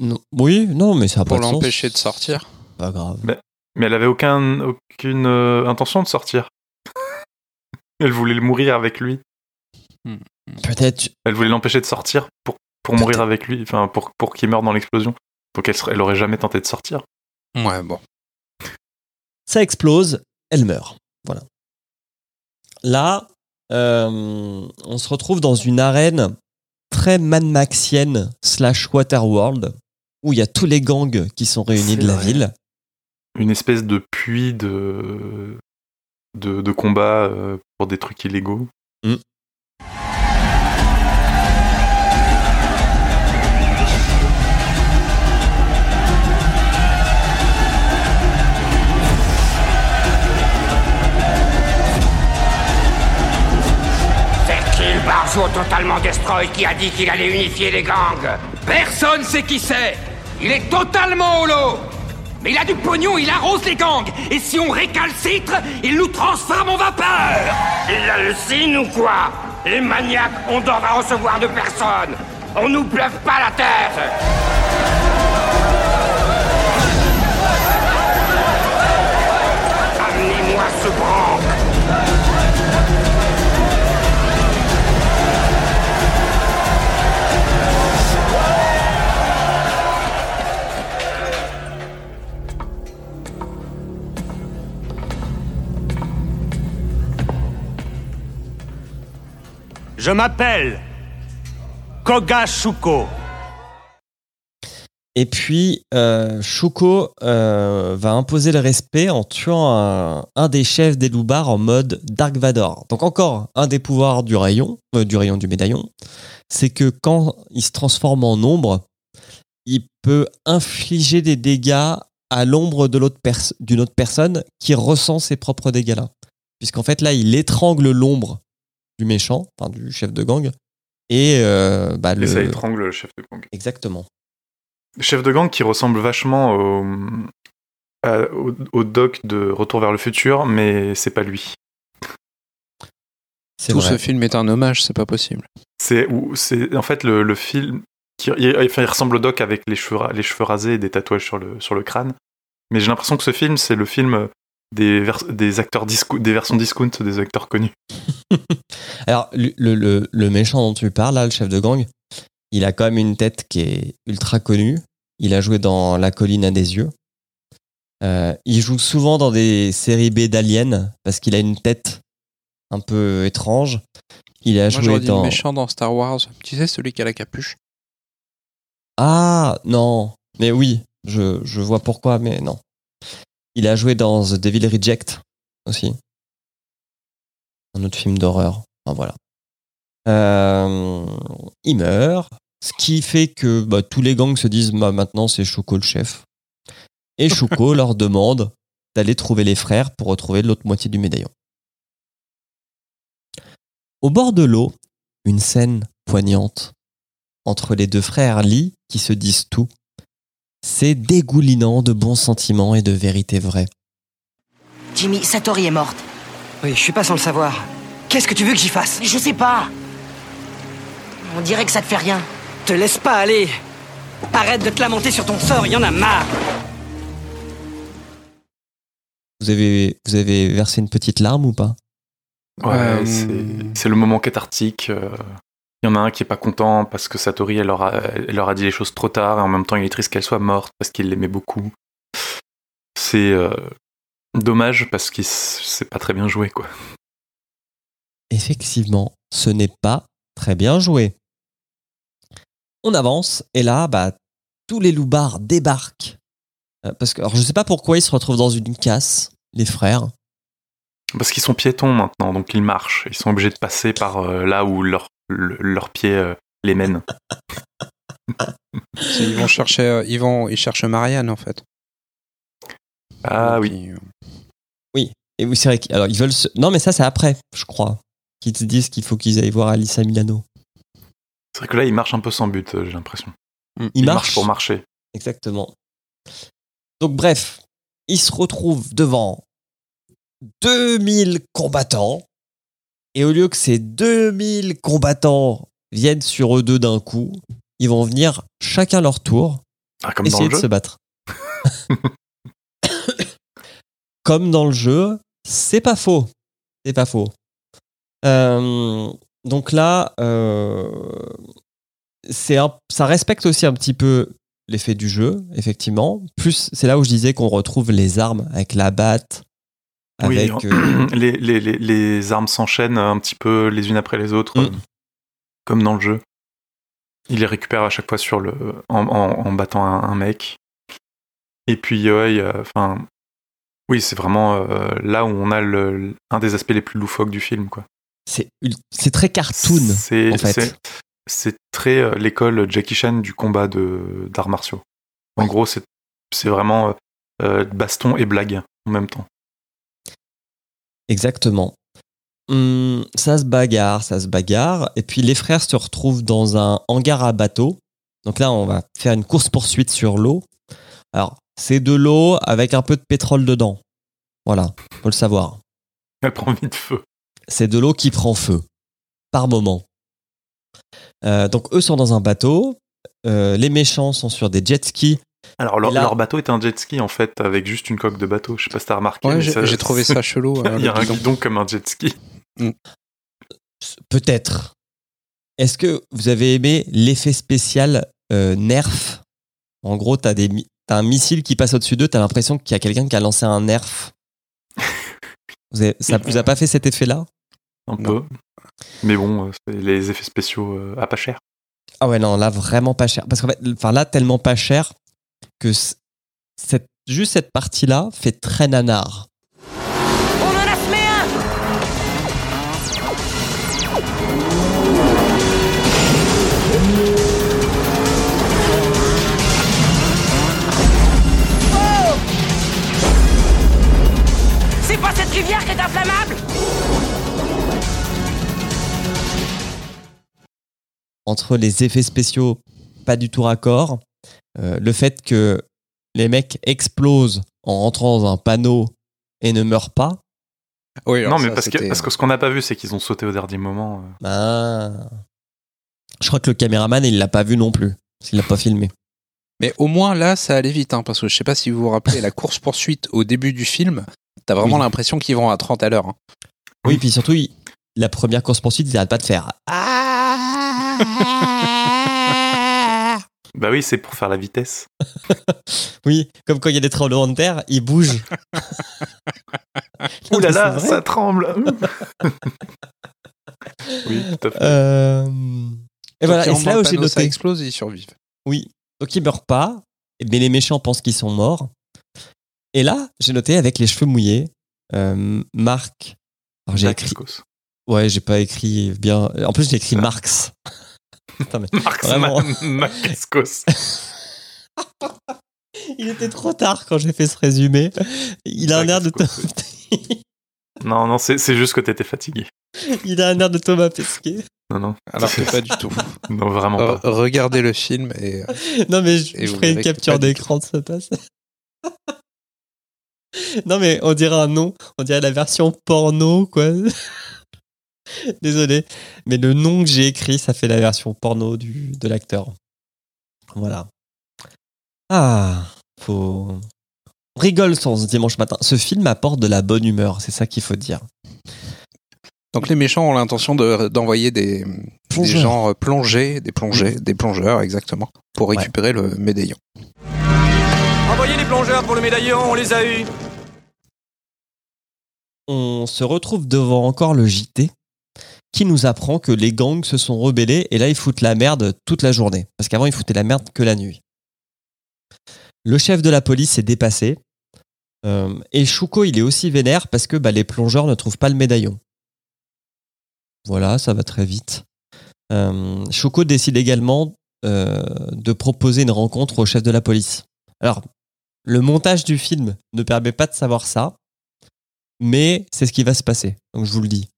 Non- oui, non, mais ça a Pour pas de sens. l'empêcher de sortir. Pas grave. Mais elle avait aucun, aucune euh, intention de sortir. Elle voulait mourir avec lui. Peut-être. Elle voulait l'empêcher de sortir pour, pour mourir avec lui, enfin pour, pour qu'il meure dans l'explosion. Donc elle, serait- elle aurait jamais tenté de sortir. Ouais, bon. Ça explose, elle meurt. Voilà. Là, euh, on se retrouve dans une arène très Mad Maxienne slash Waterworld où il y a tous les gangs qui sont réunis de la vrai. ville. Une espèce de puits de, de, de combat euh, pour des trucs illégaux. C'est barjot totalement destroy qui a dit qu'il allait unifier les gangs. Personne sait qui c'est. Il est totalement holo. Mais il a du pognon, il arrose les gangs. Et si on récalcitre, il nous transforme en vapeur. Il hallucine ou quoi? Les maniaques ont d'ordre à recevoir de personne. On nous bluffe pas la tête Je m'appelle Koga Shuko. Et puis, euh, Shuko euh, va imposer le respect en tuant un, des chefs des loupards en mode Dark Vador. Donc encore un des pouvoirs du rayon, euh, du rayon du médaillon, c'est que quand il se transforme en ombre, il peut infliger des dégâts à l'ombre d'une autre personne qui ressent ses propres dégâts là. Puisqu'en fait là, il étrangle l'ombre du méchant, enfin du chef de gang, et euh, bah, Et le... ça étrangle le chef de gang. Exactement. Chef de gang qui ressemble vachement au, à- au, au doc de Retour vers le futur, mais c'est pas lui. Tout vrai. ce film est un hommage, c'est pas possible. C'est ou- c'est en fait le, le film qui il, enfin, il ressemble au doc avec les cheveux, les cheveux rasés et des tatouages sur le, sur le crâne. Mais j'ai l'impression que ce film, c'est le film des, vers- des acteurs des versions discount des acteurs connus. Alors, le, le- le- méchant dont tu parles, là, le chef de gang, il a quand même une tête qui est ultra connue. Il a joué dans La colline à des yeux. Euh, il joue souvent dans des séries B d'Alien parce qu'il a une tête un peu étrange. Il a Moi, joué dit le dans. méchant dans Star Wars. Tu sais, celui qui a la capuche. Ah, non. Mais oui, je, je vois pourquoi, mais non. Il a joué dans The Devil Reject aussi. Un autre film d'horreur. Enfin, voilà. Euh, il meurt. Ce qui fait que bah, tous les gangs se disent bah, maintenant c'est Choco le chef. Et Choco leur demande d'aller trouver les frères pour retrouver l'autre moitié du médaillon. Au bord de l'eau, une scène poignante entre les deux frères Lee qui se disent tout. C'est dégoulinant de bons sentiments et de vérité vraie. Jimmy, Satori est morte. Oui, je suis pas sans le savoir. Qu'est-ce que tu veux que j'y fasse? Mais je sais pas. On dirait que ça te fait rien. Te laisse pas aller Arrête de te lamenter sur ton sort, y en a marre Vous avez, vous avez versé une petite larme ou pas? Ouais, Euh, c'est- c'est le moment cathartique. euh, Il y en a un qui est pas content parce que Satori, elle leur, a, elle leur a dit les choses trop tard, et en même temps, il est triste qu'elle soit morte parce qu'il l'aimait beaucoup. C'est euh, dommage parce que c'est pas très bien joué, quoi. Effectivement, ce n'est pas très bien joué. On avance et là, bah, tous les loupards débarquent. Euh, Parce que, alors, je sais pas pourquoi ils se retrouvent dans une casse, les frères. Parce qu'ils sont piétons maintenant, donc ils marchent. Ils sont obligés de passer par euh, là où leur, le- leurs pieds euh, les mènent. Ils vont chercher, euh, ils vont, ils cherchent Marianne en fait. Ah oui. euh, Et oui, c'est vrai qu'ils- alors, ils veulent se... Non, mais ça, c'est après, je crois. Qu'ils te disent qu'il faut qu'ils aillent voir Alissa Milano. C'est vrai que là, ils marchent un peu sans but, j'ai l'impression. Ils, Ils marchent marchent pour marcher. Exactement. Donc bref, ils se retrouvent devant 2000 combattants. Et au lieu que ces 2000 combattants viennent sur eux deux d'un coup, ils vont venir chacun leur tour Ah, comme dans essayer le de jeu. se battre. Comme dans le jeu, c'est pas faux. C'est pas faux. Euh, donc là, euh, un- ça respecte aussi un petit peu l'effet du jeu, effectivement. Plus, c'est là où je disais qu'on retrouve les armes avec la batte, avec en- euh, les, les, les, les armes s'enchaînent un petit peu les unes après les autres, Mm. euh, comme dans le jeu. Il les récupère à chaque fois sur le, en, en, en battant un, un mec. Et puis, ouais, enfin, oui, c'est vraiment euh, là où on a le, un des aspects les plus loufoques du film, quoi. c'est très cartoon C'est en fait. c'est- c'est très euh, l'école Jackie Chan du combat de d'arts martiaux. En gros, c'est c'est vraiment euh, euh, baston et blague en même temps. Exactement. Hum, ça se bagarre, ça se bagarre. Et puis les frères se retrouvent dans un hangar à bateau. Donc là, on va faire une course-poursuite sur l'eau. Alors, c'est de l'eau avec un peu de pétrole dedans. Voilà, faut le savoir. Elle prend vite feu. C'est de l'eau qui prend feu, par moment. Euh, donc eux sont dans un bateau. Euh, les méchants sont sur des jet skis. Alors leur, là- leur bateau est un jet ski en fait avec juste une coque de bateau. Je sais pas si t'as remarqué. Ouais, j'ai ça- j'ai trouvé ça chelou. euh, Il y a un guidon. guidon comme un jet ski. Peut-être. Est-ce que vous avez aimé l'effet spécial euh, Nerf? En gros, t'as des mi- t'as un missile qui passe au-dessus d'eux, t'as l'impression qu'il y a quelqu'un qui a lancé un Nerf. Vous avez- ça vous a pas fait cet effet-là? Un Non. peu. Mais bon, euh, c'est les effets spéciaux euh, à pas cher. Ah ouais, non, là, vraiment pas cher. Parce qu'en fait, enfin, là, tellement pas cher que cette, juste cette partie-là fait très nanar. On en a semé un! Oh! C'est pas cette rivière qui est inflammable! Entre les effets spéciaux pas du tout raccord, euh, le fait que les mecs explosent en rentrant dans un panneau et ne meurent pas, Oui, non, mais ça, parce que, parce que ce qu'on n'a pas vu, c'est qu'ils ont sauté au dernier moment. Ah. Je crois que le caméraman, il l'a pas vu non plus. Il l'a pas filmé. Mais au moins là, ça allait vite, hein, parce que je sais pas si vous vous rappelez la course poursuite au début du film. T'as vraiment Oui. l'impression qu'ils vont à 30 à l'heure. hein. Oui, puis surtout, il- la première course-poursuite, ils n'arrêtent pas de faire. Bah oui, c'est pour faire la vitesse. Oui, comme quand il y a des tremblements de terre, ils bougent. Ouh là ça tremble. oui, tout à fait. Euh, Et voilà, et c'est là où j'ai panneau, Ça noté. explose et ils survivent. Oui, donc ils meurent pas, mais les méchants pensent qu'ils sont morts. Et là, j'ai noté avec les cheveux mouillés, euh, Marc. Alors j'ai écrit. Ouais, j'ai pas écrit bien. En plus, j'ai écrit. Marx. Putain, mais Marx Vraiment. Il était trop tard quand j'ai fait ce résumé. Il a un air de Thomas. Non, non, c'est c'est juste que t'étais fatigué. il a un air de Thomas Pesquet. Non, non. Alors que pas du tout. Non, vraiment pas. regardez le film et Non, mais je, je ferai une capture d'écran de ce passage. non, mais on dirait un nom. On dirait la version porno, quoi. Désolé. Mais le nom que j'ai écrit, ça fait la version porno du, de l'acteur. Voilà. Ah, faut. On rigole sur ce dimanche matin. Ce film apporte de la bonne humeur, c'est ça qu'il faut dire. Donc les méchants ont l'intention de- d'envoyer des, des Plongeurs. gens euh, plonger, des plongés, des plongeurs exactement, pour récupérer le médaillon. Envoyez les plongeurs pour le médaillon, on les a eus. On se retrouve devant encore le JT qui nous apprend que les gangs se sont rebellés et là ils foutent la merde toute la journée. Parce qu'avant ils foutaient la merde que la nuit. Le chef de la police est dépassé. Euh, et Shuko il est aussi vénère parce que bah, les plongeurs ne trouvent pas le médaillon. Voilà, ça va très vite. Euh, Shuko décide également euh, de proposer une rencontre au chef de la police. Alors, le montage du film ne permet pas de savoir ça, mais c'est ce qui va se passer. Donc je vous le dis.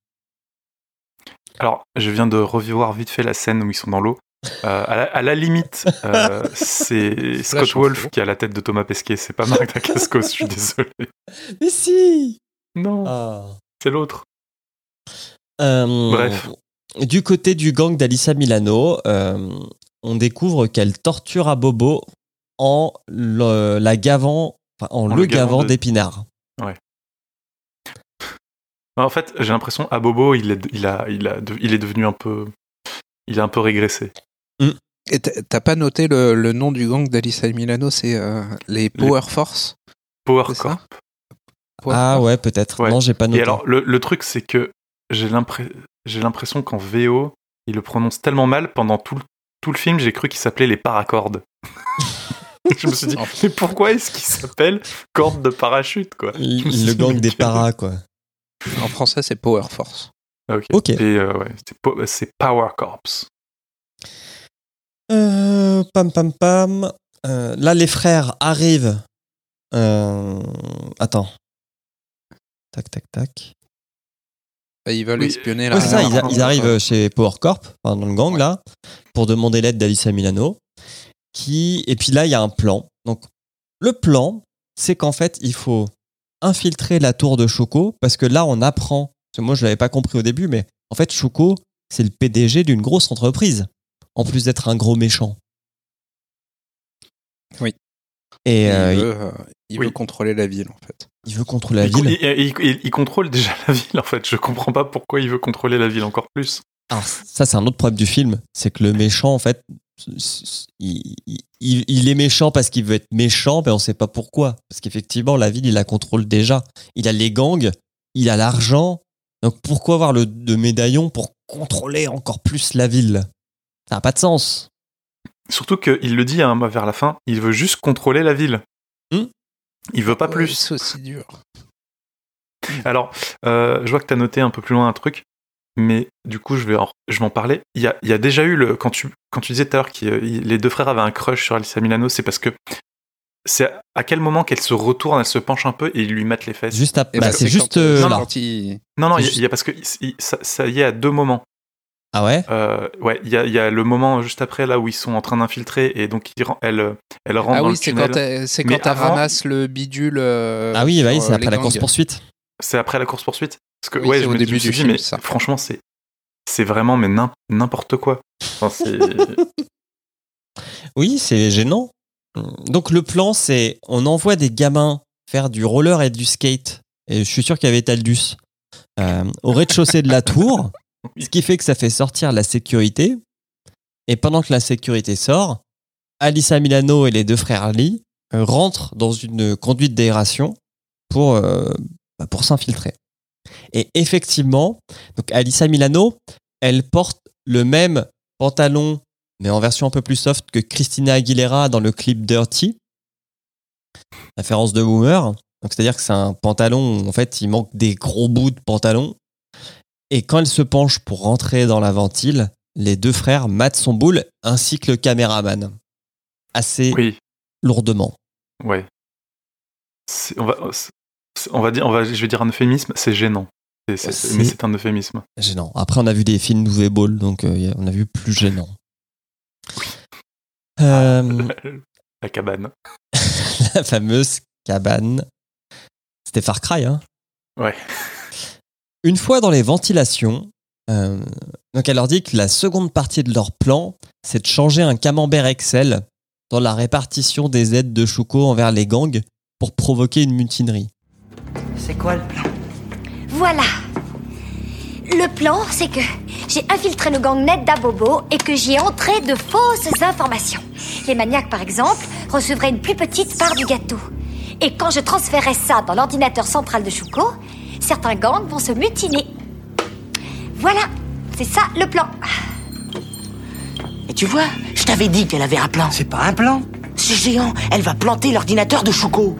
Alors, je viens de revoir vite fait la scène où ils sont dans l'eau. Euh, à, la, à la limite, euh, c'est Scott Wolf qui a la tête de Thomas Pesquet. C'est pas Marc Dacascos, je suis désolé. Mais si Non, c'est l'autre. Euh, Bref. Du côté du gang d'Alissa Milano, on découvre qu'elle torture à Bobo en le, la gavant, enfin, en, En le, le gavant d'épinards. En fait, j'ai l'impression à Bobo, il est, il, a, il, a, il est devenu un peu. Il a un peu régressé. Et t'as pas noté le, le nom du gang d'Alissa Milano, c'est euh, les Power Force? Power Corp. Power Ah Force ouais, peut-être. Ouais. Non, j'ai pas noté. Et alors, le, le truc, c'est que j'ai l'impression qu'en VO, il le prononce tellement mal pendant tout le, tout le film, j'ai cru qu'il s'appelait les paracordes. je me suis dit, mais pourquoi est-ce qu'il s'appelle corde de parachute, quoi? Le gang des paras, quoi. En français, c'est Power Force. Ok. Ok. Et, euh, ouais, c'est po- c'est Power Corps. Euh, pam pam pam. Euh, là, les frères arrivent. Euh, attends. Tac tac tac. Bah, Ils veulent Oui. espionner la. Ouais, c'est ça, ils, a- attends, ils arrivent chez Power Corp, enfin, dans le gang là, pour demander l'aide d'Alissa Milano. Qui... Et puis là, il y a un plan. Donc, le plan, c'est qu'en fait, il faut infiltrer la tour de Choco, parce que là, on apprend, parce que moi, je l'avais pas compris au début, mais en fait, Choco, c'est le PDG d'une grosse entreprise, en plus d'être un gros méchant. Oui. Et il euh, il, veut, euh, il oui. veut contrôler la ville, en fait. il veut contrôler la Il, ville. il- il- il- il contrôle déjà la ville, en fait. Je comprends pas pourquoi il veut contrôler la ville encore plus. Alors, ça, c'est un autre problème du film. C'est que le méchant, en fait, il, il- il est méchant parce qu'il veut être méchant, mais on sait pas pourquoi. Parce qu'effectivement, la ville, il la contrôle déjà. Il a les gangs, il a l'argent. Donc, pourquoi avoir le, le médaillon pour contrôler encore plus la ville? Ça n'a pas de sens. Surtout qu'il le dit hein, vers la fin, il veut juste contrôler la ville. Hmm. Il veut pas Ouais, plus. C'est aussi dur. Alors, euh, je vois que tu as noté un peu plus loin un truc, mais du coup, je vais en, je vais en parler. Il y a, il y a déjà eu, le, quand, tu, quand tu disais tout à l'heure que les deux frères avaient un crush sur Alicia Milano, c'est parce que c'est à quel moment qu'elle se retourne, elle se penche un peu et ils lui mettent les fesses? Juste bah, c'est juste quand, euh, euh, il- Non, non, il y a- juste- il y, a parce que il- ça, ça y est à deux moments. Ah ouais? Euh, ouais, il y a, il y a le moment juste après là où ils sont en train d'infiltrer et donc il elle, elle rentre Ah dans oui, le c'est tunnel. quand elle, c'est quand elle avant- ramasse le bidule. euh, Ah oui, bah oui, c'est après la gangs. course-poursuite. C'est après la course poursuite. Parce que Oui, ouais, c'est je au me, je début me suis du dit, film, mais ça. franchement, c'est c'est vraiment mais n'im- n'importe quoi. Enfin, c'est Oui, c'est gênant. Donc le plan, c'est on envoie des gamins faire du roller et du skate. Et je suis sûr qu'il y avait Taldus euh, au rez-de-chaussée de la tour, ce qui fait que ça fait sortir la sécurité. Et pendant que la sécurité sort, Alissa Milano et les deux frères Lee euh, rentrent dans une conduite d'aération pour, euh, bah, pour s'infiltrer. Et effectivement, donc Alissa Milano, elle porte le même pantalon mais en version un peu plus soft que Christina Aguilera dans le clip Dirty. Référence de Boomer. Donc c'est-à-dire que c'est un pantalon où en fait il manque des gros bouts de pantalon. Et quand elle se penche pour rentrer dans la ventile, les deux frères matent son boule ainsi que le caméraman. Assez oui, lourdement. ouais. On va, on va dire, on va, je vais dire un euphémisme, c'est gênant. C'est- mais c'est un euphémisme. Gênant. Après on a vu des films Nouveau Ball, donc euh, on a vu plus gênant. Euh, La cabane. la fameuse cabane. C'était Far Cry, hein Ouais. Une fois dans les ventilations, euh, donc elle leur dit que la seconde partie de leur plan, c'est de changer un camembert Excel dans la répartition des aides de Choco envers les gangs pour provoquer une mutinerie. C'est quoi le plan Voilà. Le plan, c'est que j'ai infiltré le gang net d'Abobo et que j'y ai entré de fausses informations. Les maniaques, par exemple, recevraient une plus petite part du gâteau. Et quand je transférais ça dans l'ordinateur central de Chouko, certains gangs vont se mutiner. Voilà, c'est ça le plan. Et tu vois, je t'avais dit qu'elle avait un plan. C'est pas un plan. C'est géant, elle va planter l'ordinateur de Chouko.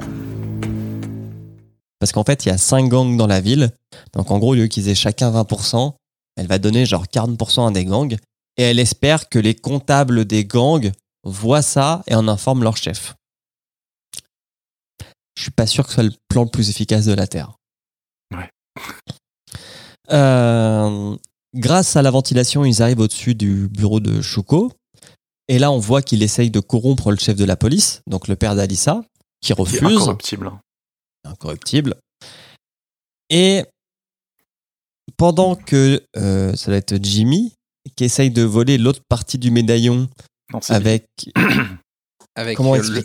Parce qu'en fait, il y a 5 gangs dans la ville. Donc en gros, au lieu qu'ils aient chacun 20%, elle va donner genre 40% à des gangs. Et elle espère que les comptables des gangs voient ça et en informent leur chef. Je suis pas sûr que ce soit le plan le plus efficace de la Terre. Ouais. Euh, grâce à la ventilation, ils arrivent au-dessus du bureau de Chouko. Et là, on voit qu'il essaye de corrompre le chef de la police, donc le père d'Alissa, qui Qui est refuse. incorruptible. Incorruptible. Et pendant que euh, ça va être Jimmy qui essaye de voler l'autre partie du médaillon Non, avec.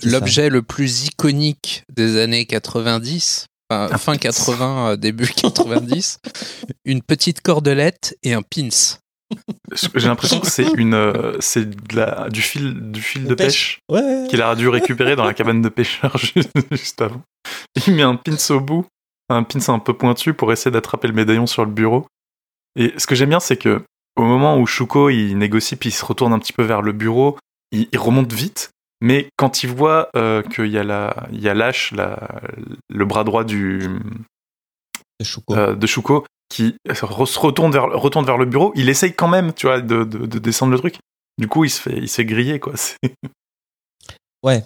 L'objet le plus iconique des années 90, enfin, fin 80, euh, début 90, une petite cordelette et un pins. J'ai l'impression que c'est une, euh, c'est de la- du fil, du fil de pêche, ouais, qu'il a dû récupérer dans la cabane de pêcheurs juste, juste avant. Il met un pins au bout, un pins un peu pointu pour essayer d'attraper le médaillon sur le bureau. Et ce que j'aime bien, c'est que au moment où Shuko il négocie puis il se retourne un petit peu vers le bureau, il, il remonte vite. Mais quand il voit euh, qu'il y a la, il y a Lash, la- le bras droit du, de Chouko. euh, de Shuko qui re- se retourne vers, retourne vers le bureau, il essaye quand même, tu vois, de, de- de descendre le truc. Du coup, il se fait, il se fait griller, quoi. Ouais.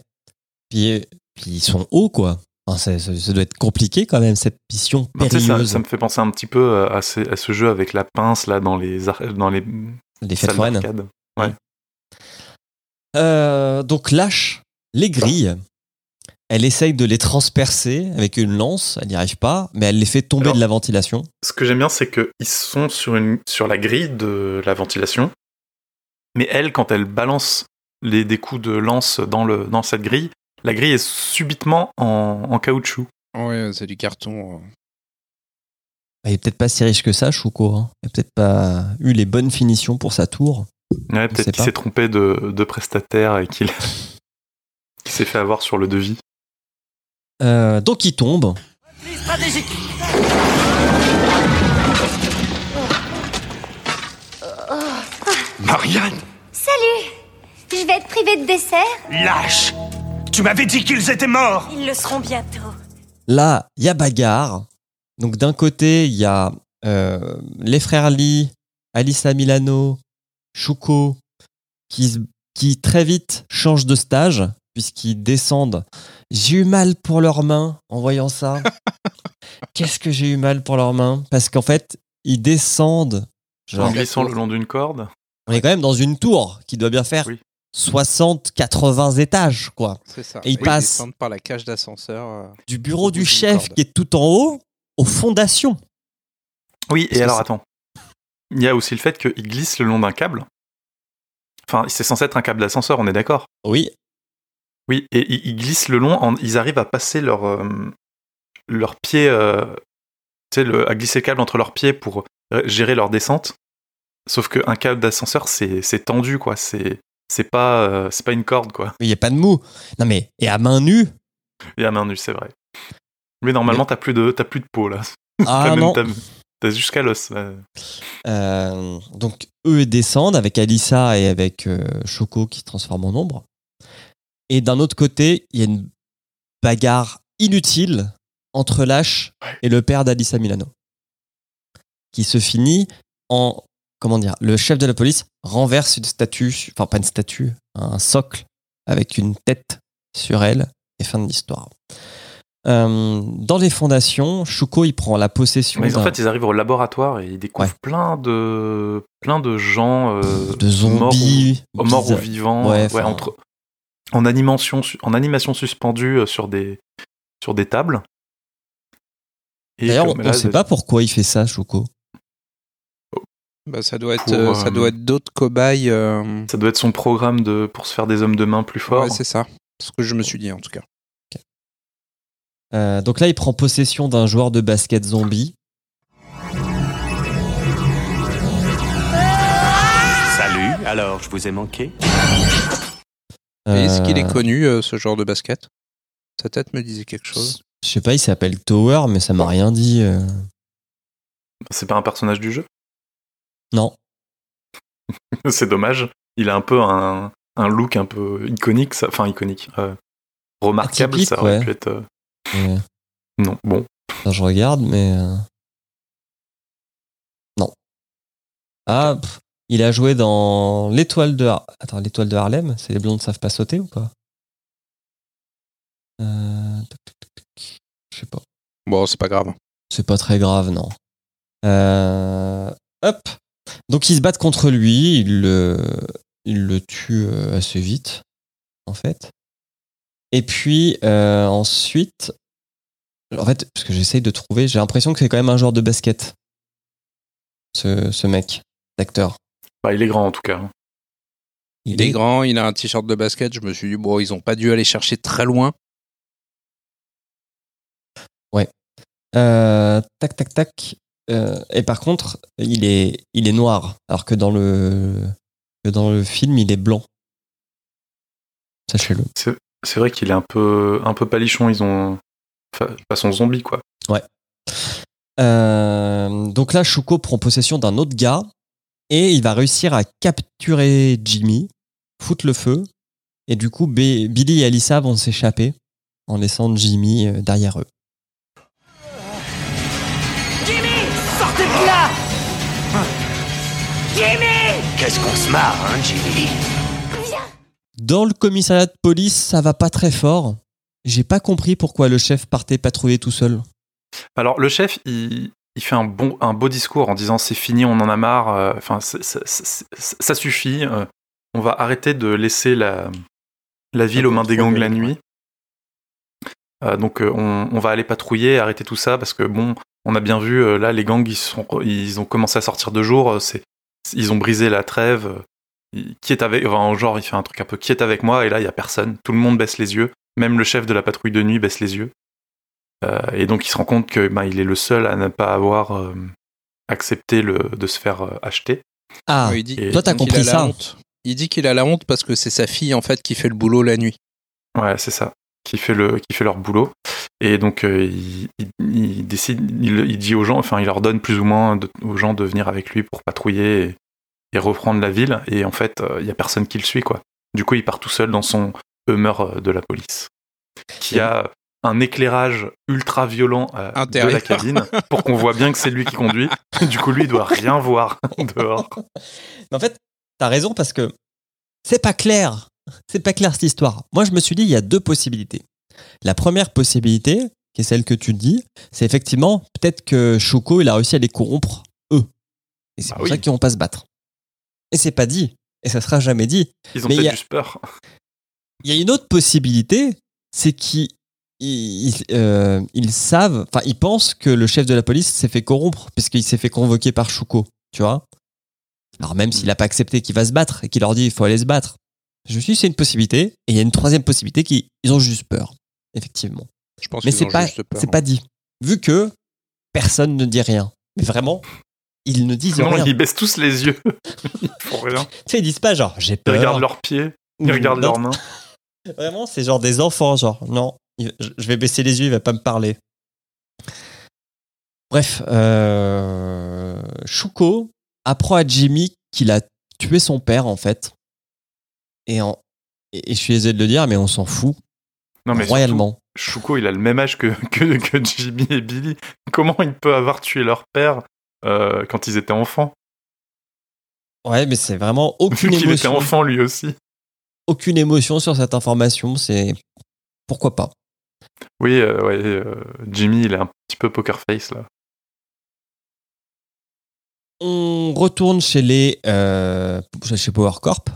Puis, puis ils sont hauts, quoi. Enfin, ça, ça- ça doit être compliqué quand même, cette mission Tu sais, ça, périlleuse. ça me fait penser un petit peu euh, à ce, à ce jeu avec la pince, là, dans les, dans les Les fêtes foraines. Ouais. Euh, donc lâche les grilles. Elle essaye de les transpercer avec une lance. Elle n'y arrive pas, mais elle les fait tomber Alors- de la ventilation. Ce que j'aime bien, c'est qu'ils sont sur, une, sur la grille de la ventilation. Mais elle, quand elle balance les, des coups de lance dans, le, dans cette grille, la grille est subitement en, en caoutchouc. Ouais, c'est du carton. euh. Elle est peut-être pas si riche que ça, Chouko. Hein. Elle a peut-être pas eu les bonnes finitions pour sa tour. Ouais, peut-être qu'il s'est trompé de, de prestataire et qu'il qu'il s'est fait avoir sur le devis. Euh, donc il tombe. Stratégique. Marianne Salut Je vais être privée de dessert Lâche Tu m'avais dit qu'ils étaient morts Ils le seront bientôt. Là, il y a bagarre. Donc d'un côté, il y a euh, les frères Lee, Alissa Milano, Chouko, qui, qui très vite changent de stage, puisqu'ils descendent. J'ai eu mal pour leurs mains en voyant ça. Qu'est-ce que j'ai eu mal pour leurs mains? Parce qu'en fait, ils descendent. Genre, en glissant le long d'une corde. on est quand même dans une tour qui doit bien faire Oui. 60, 80 étages, quoi. C'est ça. Et il Oui, passe. descendent par la cage d'ascenseur. euh. Du bureau Au du chef qui est tout en haut aux fondations. Oui, et alors attends. Il y a aussi le fait qu'il glisse le long d'un câble. Enfin, c'est censé être un câble d'ascenseur, on est d'accord Oui, Oui, et ils ils glissent le long, en- ils arrivent à passer leur, euh, leurs pieds, euh, tu sais, le- à glisser le câble entre leurs pieds pour gérer leur descente. Sauf qu'un câble d'ascenseur, c'est c'est tendu, quoi. C'est c'est pas, euh, c'est pas une corde, quoi. il n'y a pas de mou. Non mais, et à main nue Et à main nue, c'est vrai. Mais normalement, t'as plus de, t'as plus de peau là. Ah même- non. t'as- jusqu'à l'os. Euh, donc eux descendent avec Alissa et avec euh, Choco qui se transforme en ombre. Et d'un autre côté, il y a une bagarre inutile entre Lash et le père d'Alissa Milano. Qui se finit en. Comment dire Le chef de la police renverse une statue, enfin pas une statue, un socle avec une tête sur elle, et fin de l'histoire. Euh, dans les fondations, Shuko il prend la possession Mais en fait, ils arrivent au laboratoire et ils découvrent Ouais. plein de, plein de gens euh, de zombies, morts ou, morts ou bizarres. vivants, Ouais, ouais, enfin, entre, en animation, en animation suspendue euh, sur des, sur des tables. D'ailleurs, on ne sait pas pourquoi il fait ça, Choco. Bah, ça doit être, Pour, euh, ça euh, doit être d'autres cobayes. euh, Ça doit être son programme de, pour se faire des hommes de main plus forts. Ouais, c'est ça. C'est ce que je me suis dit en tout cas. Euh, donc là, il prend possession d'un joueur de basket zombie. Alors, je vous ai manqué Est-ce qu'il est Euh, connu, euh, ce genre de basket? Sa tête me disait quelque chose. Je sais pas, il s'appelle Tower, mais ça m'a rien dit. euh. C'est pas un personnage du jeu? Non. C'est dommage. Il a un peu un, un look un peu iconique, ça- enfin iconique, euh, remarquable. Atypique, ça aurait ouais. pu être. euh, Ouais. Non, bon. Je regarde, mais. euh, Non. Ah, pff, il a joué dans l'étoile de. Har- Attends, l'étoile de Harlem C'est les blondes savent pas sauter ou pas? Euh. Je sais pas. Bon, c'est pas grave. C'est pas très grave, non. Euh, Hop. Donc ils se battent contre lui, il le, il le tue euh, assez vite, en fait. Et puis euh, ensuite, en fait, parce que j'essaye de trouver, j'ai l'impression que c'est quand même un joueur de basket, ce, ce mec, l'acteur. Bah, il est grand en tout cas. Il est grand, il a un t-shirt de basket. Je me suis dit, bon, ils ont pas dû aller chercher très loin. Euh, tac, tac, tac. Euh, et par contre, il est, il est noir, alors que dans le, que dans le film, il est blanc. Sachez-le. C'est vrai qu'il est un peu, un peu palichon. Ils ont. Façon zombie, quoi. Euh, donc là, Shuko prend possession d'un autre gars et il va réussir à capturer Jimmy, foutre le feu. Et du coup, B- Billy et Alyssa vont s'échapper en laissant Jimmy euh, derrière eux. Jimmy Qu'est-ce qu'on se marre, hein, Jimmy? Dans le commissariat de police, ça va pas très fort. J'ai pas compris pourquoi le chef partait patrouiller tout seul. Alors, le chef, il, il fait un, bon, un beau discours en disant c'est fini, on en a marre. euh, Enfin, ça suffit. euh, on va arrêter de laisser la, la ville aux mains des gangs la nuit. Euh, donc, euh, on, on va aller patrouiller, arrêter tout ça parce que bon, on a bien vu euh, là, les gangs, ils, sont, ils ont commencé à sortir de jour. euh, C'est, ils ont brisé la trêve. euh, il- Qui est avec, enfin, genre, il fait un truc un peu qui est avec moi et là, il y a personne. Tout le monde baisse les yeux. Même le chef de la patrouille de nuit baisse les yeux. Euh, et donc il se rend compte que ben, il est le seul à ne pas avoir euh, accepté le, de se faire euh, acheter. Ah, il dit- toi t'as compris ça honte. Il dit qu'il a la honte parce que c'est sa fille, en fait, qui fait le boulot la nuit. Ouais, c'est ça, qui fait le, qui fait leur boulot. Et donc euh, il, il- il décide, il, il dit aux gens, enfin il leur donne plus ou moins de- aux gens de venir avec lui pour patrouiller et, et reprendre la ville. Et en fait, euh, il y a personne qui le suit quoi. Du coup, il part tout seul dans son Hummer euh, de la police, qui a un éclairage ultra violent euh, de la cabine pour qu'on voit bien que c'est lui qui conduit. Du coup, lui, il doit rien voir dehors. En fait, t'as raison parce que c'est pas clair. C'est pas clair cette histoire. Moi, je me suis dit, il y a deux possibilités. La première possibilité, qui est celle que tu dis, c'est effectivement peut-être que Choco, il a réussi à les corrompre, eux. Et c'est Bah pour oui. ça qu'ils vont pas se battre. Et c'est pas dit. Et ça sera jamais dit. Ils ont Mais il y peut-être a- juste peur. Il y a une autre possibilité, c'est qu'ils ils, euh, ils savent, enfin, ils pensent que le chef de la police s'est fait corrompre puisqu'il s'est fait convoquer par Chouko, tu vois. Alors même s'il n'a pas accepté qu'il va se battre et qu'il leur dit il faut aller se battre, je me suis dit c'est une possibilité. Et il y a une troisième possibilité qui ils ont juste peur, effectivement. Je pense Mais c'est pas, c'est pas dit. Vu que personne ne dit rien. Mais vraiment, ils ne disent Non, rien. ils baissent tous les yeux? ils font rien. Tu sais, ils disent pas genre j'ai Ils peur. regardent leurs pieds, ils Ou- regardent leurs mains. Vraiment, c'est genre des enfants, genre, non, je vais baisser les yeux, il va pas me parler. Bref, euh, Shuko apprend à Jimmy qu'il a tué son père, en fait. Et, en, et, et je suis désolé de le dire, mais on s'en fout Non, mais royalement. surtout, Shuko, il a le même âge que, que, que Jimmy et Billy. Comment il peut avoir tué leur père euh, quand ils étaient enfants? Ouais, mais c'est vraiment Vu aucune était émotion. enfant lui aussi. Aucune émotion sur cette information, c'est pourquoi pas. Oui, euh, ouais, euh, Jimmy, il est un petit peu poker face là. On retourne chez les euh, chez Power Corp.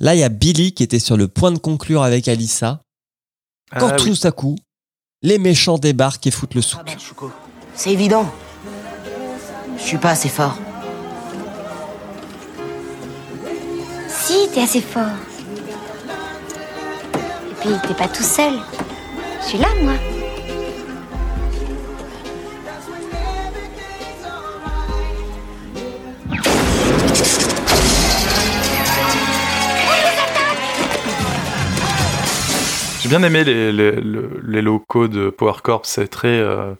Là, il y a Billy qui était sur le point de conclure avec Alyssa. Quand Ah tout oui. à coup, les méchants débarquent et foutent le souk. C'est évident. Je suis pas assez fort. Si, t'es assez fort. Et puis, t'es pas tout seul. Je suis là, moi. J'ai bien aimé les, les, le- les locaux de Power Corp, c'est très. euh,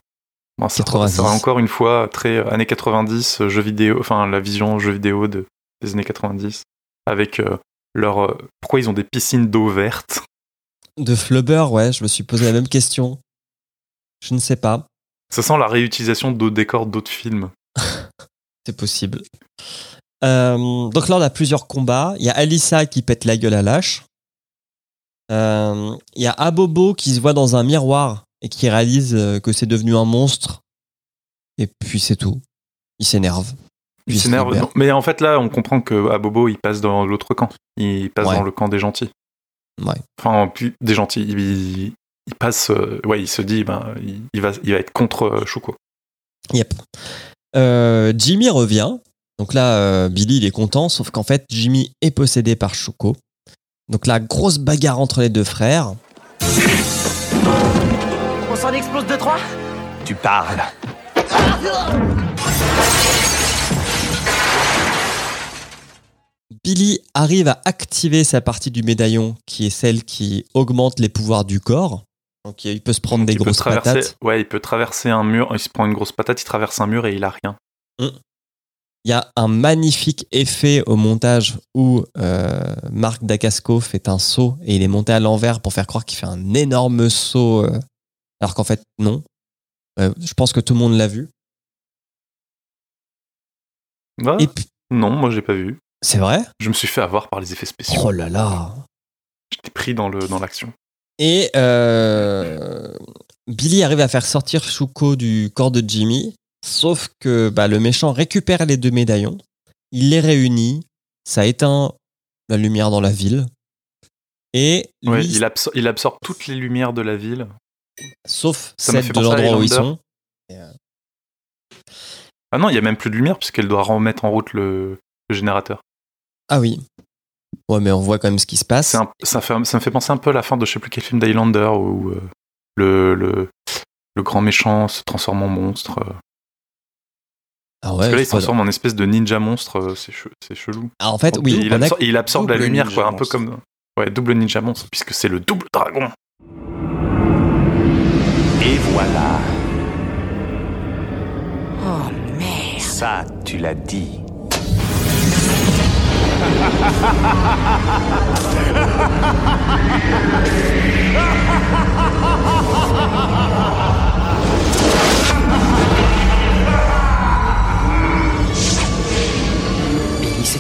bon, ça, 90. ça va encore une fois très euh, années 90, euh, jeux vidéo, enfin la vision jeux vidéo de, des années 90, avec euh, leur. pourquoi ils ont des piscines d'eau verte De Flubber, ouais, je me suis posé la même question. Je ne sais pas. Ça sent la réutilisation d'autres décors d'autres films. C'est possible. Euh, donc là, on a plusieurs combats. Il y a Alissa qui pète la gueule à Lâche. Euh, Il y a Abobo qui se voit dans un miroir et qui réalise euh, que c'est devenu un monstre. Et puis c'est tout. Il s'énerve. Il s'énerve. Mais en fait, là, on comprend que Abobo, il passe dans l'autre camp. Il passe Ouais. dans le camp des gentils. Ouais. Enfin, plus des gentils. Il, passe. euh, ouais, il se dit, ben, il, il va, il va être contre euh, Shuko. Yep. Euh, Jimmy revient. Donc là, euh, Billy, il est content, sauf qu'en fait, Jimmy est possédé par Shuko. Donc la grosse bagarre entre les deux frères. On s'en explose deux, trois? Tu parles. Billy arrive à activer sa partie du médaillon, qui est celle qui augmente les pouvoirs du corps. Donc il peut se prendre des grosses traverser, patates. ouais, il peut traverser un mur. Il se prend une grosse patate, il traverse un mur et il a rien. Il y a un magnifique effet au montage où euh, Marc Dacasco fait un saut et il est monté à l'envers pour faire croire qu'il fait un énorme saut, euh, alors qu'en fait, non. Euh, je pense que tout le monde l'a vu. Ouais. Et puis- Non, moi j'ai pas vu. C'est vrai? Je me suis fait avoir par les effets spéciaux. Oh là là J'étais pris dans l'action. Et euh, Billy arrive à faire sortir Shuko du corps de Jimmy, sauf que bah, le méchant récupère les deux médaillons, il les réunit, ça éteint la lumière dans la ville, et lui, Ouais, il, absor- il absorbe toutes les lumières de la ville. sauf Ça celle de l'endroit où ils sont. Ah non, il y a même plus de lumière puisqu'elle doit remettre en route le, le générateur. Ah oui. Ouais, mais on voit quand même ce qui se passe. Un- ça, fait, ça me fait penser un peu à la fin de je sais plus quel film d'Highlander où euh, le, le, le grand méchant se transforme en monstre. Ah ouais, Parce que là, il se transforme en espèce de ninja monstre, euh, c'est che- c'est chelou. Ah, en fait, oui, il, on a- absor- il absorbe la double lumière, ninja quoi, un peu comme. Ouais, double ninja monstre, puisque c'est le double dragon. Et voilà. Oh merde. Ça, tu l'as dit.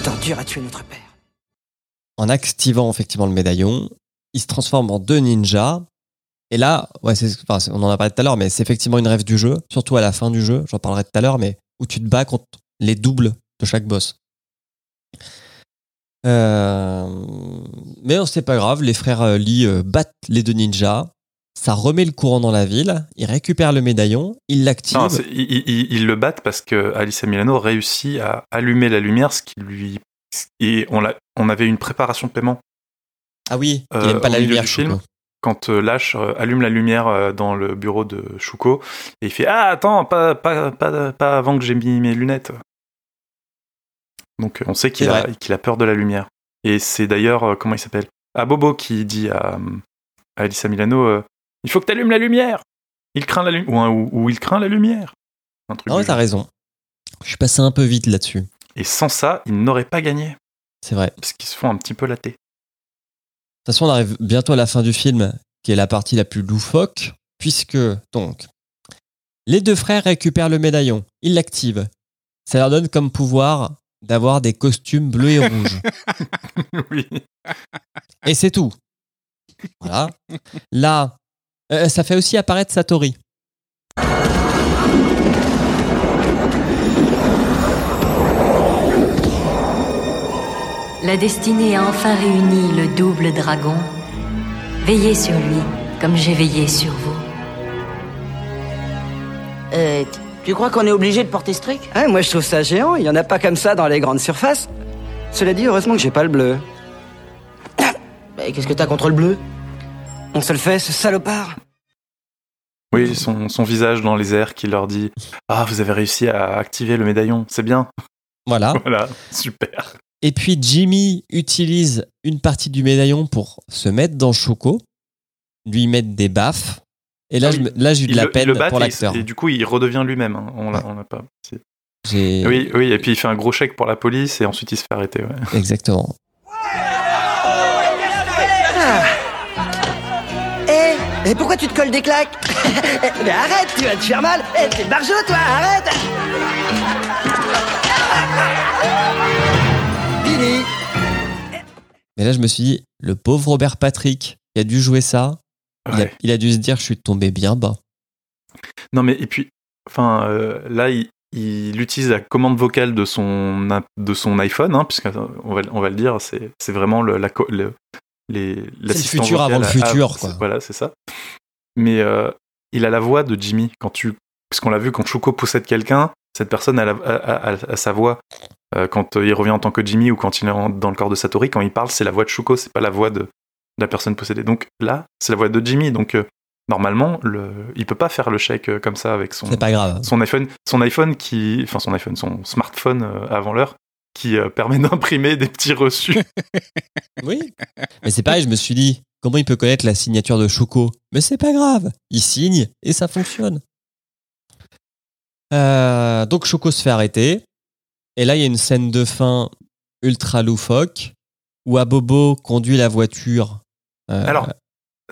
A tué notre père. en activant effectivement le médaillon, il se transforme en deux ninjas. Et là, ouais, on en a parlé tout à l'heure, mais c'est effectivement une rêve du jeu, surtout à la fin du jeu, j'en parlerai tout à l'heure, mais où tu te bats contre les doubles de chaque boss. Euh, mais c'est pas grave, les frères euh, Lee euh, battent les deux ninjas, ça remet le courant dans la ville, ils récupèrent le médaillon. Non, c'est- ils, ils- ils le battent parce que Alicia Milano réussit à allumer la lumière, ce qui lui. Et on, avait une préparation de paiement. Ah oui, il euh, aime pas la lumière, du film. Shuko. Quand euh, Lash euh, allume la lumière euh, dans le bureau de Shuko, et il fait Ah, attends, pas, pas, pas, pas avant que j'ai mis mes lunettes. Donc euh, on sait qu'il a, peur de la lumière. Et c'est d'ailleurs, euh, comment il s'appelle? Ah, Bobo qui dit à, euh, à Alyssa Milano euh, Il faut que tu allumes la lumière Il craint la lumière. Ou, ou, ou il craint la lumière. Un truc Ah ouais, t'as raison. Je suis passé un peu vite là-dessus. Et sans ça, ils n'auraient pas gagné. C'est vrai. Parce qu'ils se font un petit peu latter. De toute façon, on arrive bientôt à la fin du film, qui est la partie la plus loufoque, puisque, donc, les deux frères récupèrent le médaillon, ils l'activent. Ça leur donne comme pouvoir d'avoir des costumes bleus et rouges. oui. Et c'est tout. Voilà. Là, euh, ça fait aussi apparaître Satori. La destinée a enfin réuni le double dragon. Veillez sur lui, comme j'ai veillé sur vous. Euh, tu crois qu'on est obligé de porter ce truc Ouais, moi je trouve ça géant, il y en a pas comme ça dans les grandes surfaces. Cela dit, heureusement que j'ai pas le bleu. Mais qu'est-ce que t'as contre le bleu? On se le fait, ce salopard Oui, son, son visage dans les airs qui leur dit Ah, vous avez réussi à activer le médaillon, c'est bien. Voilà. Voilà, super. Et puis Jimmy utilise une partie du médaillon pour se mettre dans Choco. lui mettre des baffes. Et là, Ah je là j'ai eu de la le- peine pour l'acteur. Et, du coup, il redevient lui-même. hein. On l'a pas. Oui, oui, et puis il fait un gros chèque pour la police et ensuite il se fait arrêter. ouais. Exactement. Et pourquoi tu te colles des claques Mais arrête, tu vas te faire mal. Eh, t'es barjot, toi, arrête. Billy Mais là, je me suis dit, le pauvre Robert Patrick qui a dû jouer ça, il, a, il dû se dire, je suis tombé bien bas. Non, mais et puis, enfin, euh, là, il, il utilise la commande vocale de son, de son iPhone, hein, puisque euh, on va, on va le dire, c'est c'est vraiment le, la, le- les, l'assistant futur avant le futur, quoi. Voilà, c'est ça. Mais euh, il a la voix de Jimmy quand tu, parce qu'on l'a vu quand Shuko possède quelqu'un, cette personne a, la- a- a- a sa voix. Euh, quand euh, il revient en tant que Jimmy ou quand il est dans le corps de Satori, quand il parle, c'est la voix de Shuko, c'est pas la voix de, de la personne possédée. Donc là, c'est la voix de Jimmy. Donc euh, normalement, le, il peut pas faire le chèque comme ça avec son, C'est pas grave. son iPhone, son iPhone qui, enfin son iPhone, son smartphone avant l'heure, qui euh, permet d'imprimer des petits reçus. Oui. Mais c'est pareil, je me suis dit, comment il peut connaître la signature de Choco? Mais c'est pas grave. Il signe et ça fonctionne. Euh, donc Choco se fait arrêter. Et là, il y a une scène de fin ultra loufoque où Abobo conduit la voiture. euh, Alors,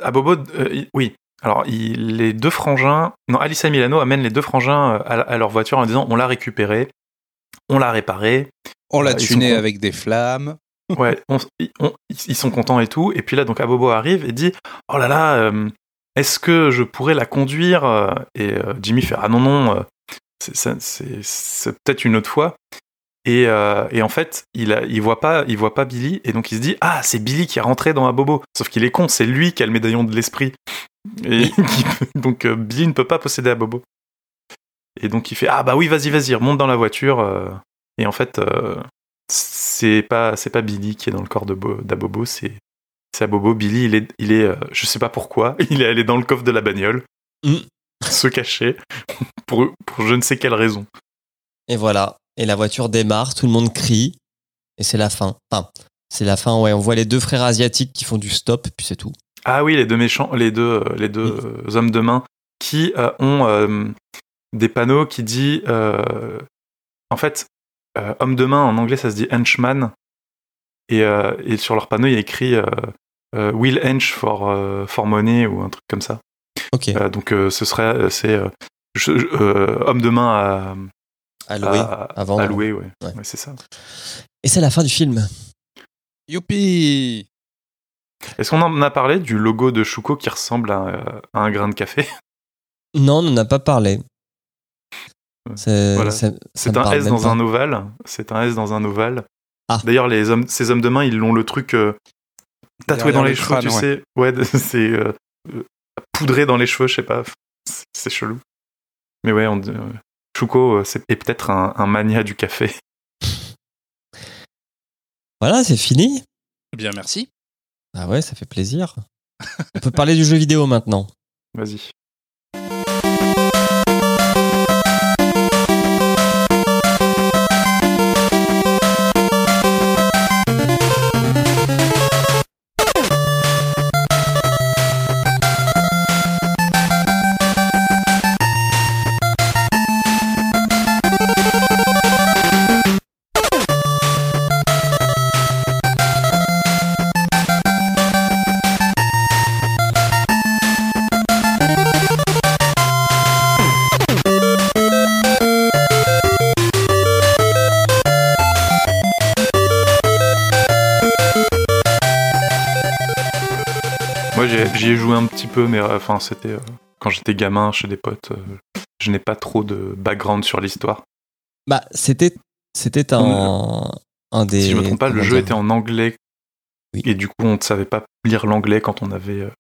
à Bobo, euh, il- oui. Alors, il- les deux frangins, non, Alice et Milano amènent les deux frangins à, à leur voiture en disant on l'a récupéré, on l'a réparé. On l'a ils tuné avec des flammes. Ouais, on- ils- on- ils sont contents et tout. Et puis là, donc Abobo arrive et dit Oh là là, euh, est-ce que je pourrais la conduire euh, Et euh, Jimmy fait Ah non, non, c'est- peut-être une autre fois. Et, euh, et en fait, il, a, il, voit pas, il voit pas Billy. Et donc il se dit Ah, c'est Billy qui est rentré dans Abobo. Sauf qu'il est con, c'est lui qui a le médaillon de l'esprit. Et donc Billy ne peut pas posséder Abobo. Et donc il fait Ah bah oui, vas-y, vas-y, remonte dans la voiture. Et en fait, euh, c'est pas c'est pas Billy qui est dans le corps de Bo- d'Abobo, c'est c'est Abobo. Billy, il est il est euh, je sais pas pourquoi, il est allé dans le coffre de la bagnole, Mm. se cacher pour pour je ne sais quelle raison. Et voilà. Et la voiture démarre, tout le monde crie. Et c'est la fin. Enfin, c'est la fin, ouais. On voit les deux frères asiatiques qui font du stop, puis c'est tout. Ah oui, les deux méchants, les deux euh, les deux euh, hommes de main qui euh, ont des panneaux qui dit en fait euh, homme de main en anglais ça se dit henchman et, euh, et sur leur panneau il y a écrit euh, will hench for euh, for money ou un truc comme ça. Ok. Euh, donc euh, ce serait c'est euh, euh, homme de main à À louer, à, à vendre. à louer, ouais, Ouais. Ouais, c'est ça. Et c'est la fin du film. Youpi Est-ce qu'on en a parlé du logo de Shuko qui ressemble à, à un grain de café? Non, on n'en a pas parlé. C'est Voilà. un S dans un ovale. C'est un S dans un ovale. Ah. D'ailleurs, les hommes, ces hommes de main, ils l'ont le truc euh, tatoué dans le les cheveux, crâne, tu ouais. sais. Ouais, c'est euh, euh, poudré dans les cheveux, je sais pas. C'est- chelou. Mais ouais, on, dit, euh, Shuko c'est- est peut-être un, un mania du café. Voilà, c'est fini. Bien, merci. Ah ouais, ça fait plaisir. on peut parler du jeu vidéo maintenant. Vas-y. Un petit peu, mais euh, enfin, c'était euh, quand j'étais gamin chez des potes. euh, je n'ai pas trop de background sur l'histoire. Bah, c'était c'était un un des. Si je me trompe pas, le jeu était en anglais. Oui. Et du coup, on ne savait pas lire l'anglais quand on avait euh,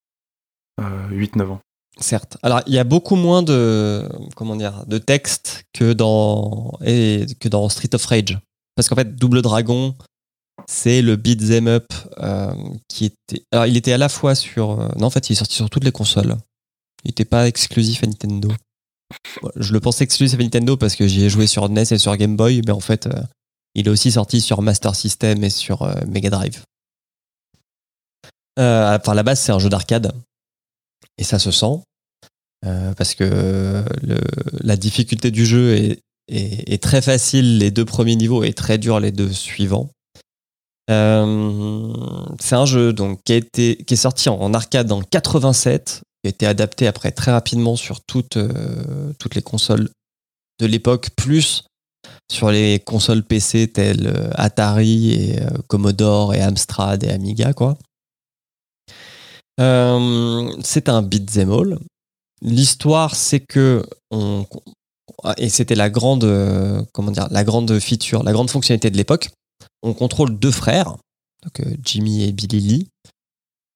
euh, 8-9 ans. Certes. Alors, il y a beaucoup moins de comment dire de texte que dans et que dans Street of Rage, parce qu'en fait, Double Dragon, c'est le beat 'em up euh, qui était. Alors, il était à la fois sur. euh, non, en fait, il est sorti sur toutes les consoles. Il n'était pas exclusif à Nintendo. Je le pensais exclusif à Nintendo parce que j'y ai joué sur NES et sur Game Boy, mais en fait, euh, il est aussi sorti sur Master System et sur Mega Drive. Enfin, à la base, c'est un jeu d'arcade. Et ça se sent. parce que la difficulté du jeu est, est- est très facile les deux premiers niveaux et très dur les deux suivants. Euh, c'est un jeu donc, qui, a été, qui est sorti en, arcade en 87, qui a été adapté après très rapidement sur toutes, euh, toutes les consoles de l'époque, plus sur les consoles PC telles euh, Atari et Commodore et Amstrad et Amiga quoi. C'est un beat'em all. L'histoire c'est que on, et c'était la grande comment dire la grande feature, la grande fonctionnalité de l'époque. On contrôle deux frères, donc euh, Jimmy et Billy Lee,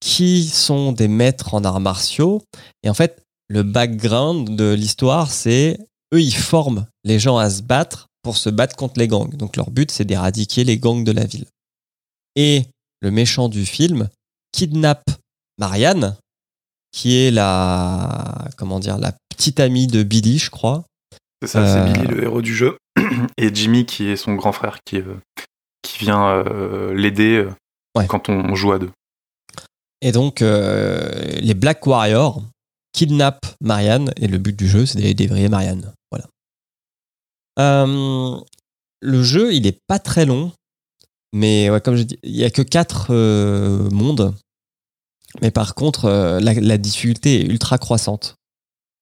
qui sont des maîtres en arts martiaux. Et en fait, le background de l'histoire, c'est eux, ils forment les gens à se battre pour se battre contre les gangs. Donc leur but, c'est d'éradiquer les gangs de la ville. Et le méchant du film kidnappe Marianne, qui est la comment dire la petite amie de Billy, je crois. C'est ça, Euh, c'est Billy, le héros du jeu. Et Jimmy, qui est son grand frère, qui, euh, qui vient euh, l'aider euh, Ouais. quand on joue à deux. Et donc, euh, les Black Warriors kidnappent Marianne, et le but du jeu, c'est d'aller dévriller Marianne. Voilà. Le jeu, il est pas très long, mais ouais, comme je dis, il y a que quatre euh, mondes. Mais par contre, euh, la, la difficulté est ultra croissante.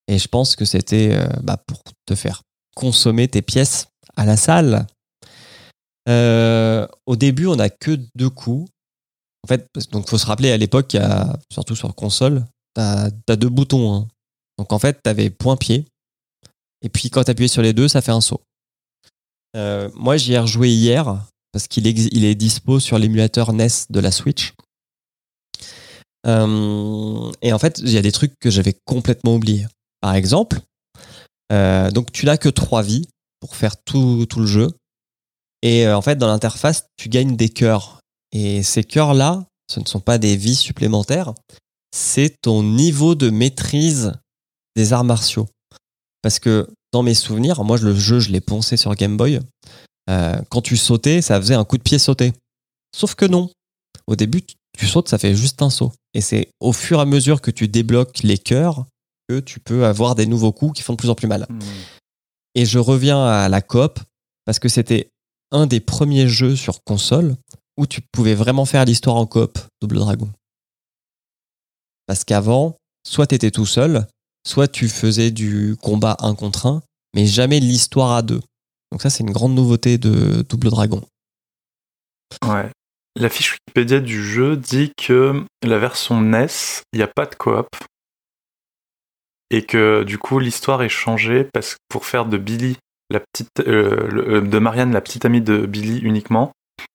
Et je pense que c'était euh, bah, pour te faire consommer tes pièces à la salle. Euh, au début, on n'a que deux coups. En fait, donc faut se rappeler à l'époque, surtout sur console, t'as as deux boutons. hein. Donc en fait, t'avais point-pied. Et puis quand t'appuyais sur les deux, ça fait un saut. Euh, moi, j'y ai rejoué hier parce qu'il est dispo sur l'émulateur NES de la Switch. Euh, et en fait, il y a des trucs que j'avais complètement oubliés. Par exemple, donc tu n'as que trois vies pour faire tout le jeu. Et euh, en fait, dans l'interface, tu gagnes des cœurs. Et ces cœurs-là, ce ne sont pas des vies supplémentaires, c'est ton niveau de maîtrise des arts martiaux. Parce que dans mes souvenirs, moi, le jeu, je l'ai poncé sur Game Boy. Euh, quand tu sautais, ça faisait un coup de pied sauté. Sauf que non. Au début, tu- tu sautes, ça fait juste un saut. Et c'est au fur et à mesure que tu débloques les cœurs que tu peux avoir des nouveaux coups qui font de plus en plus mal. Et je reviens à la coop parce que c'était un des premiers jeux sur console où tu pouvais vraiment faire l'histoire en coop Double Dragon. Parce qu'avant, soit tu étais tout seul, soit tu faisais du combat un contre un, mais jamais l'histoire à deux. Donc ça, c'est une grande nouveauté de Double Dragon. Ouais. La fiche Wikipédia du jeu dit que la version NES, il n'y a pas de coop. Et que du coup, l'histoire est changée parce que pour faire de Billy, la petite, euh, le- euh, de Marianne, la petite amie de Billy uniquement,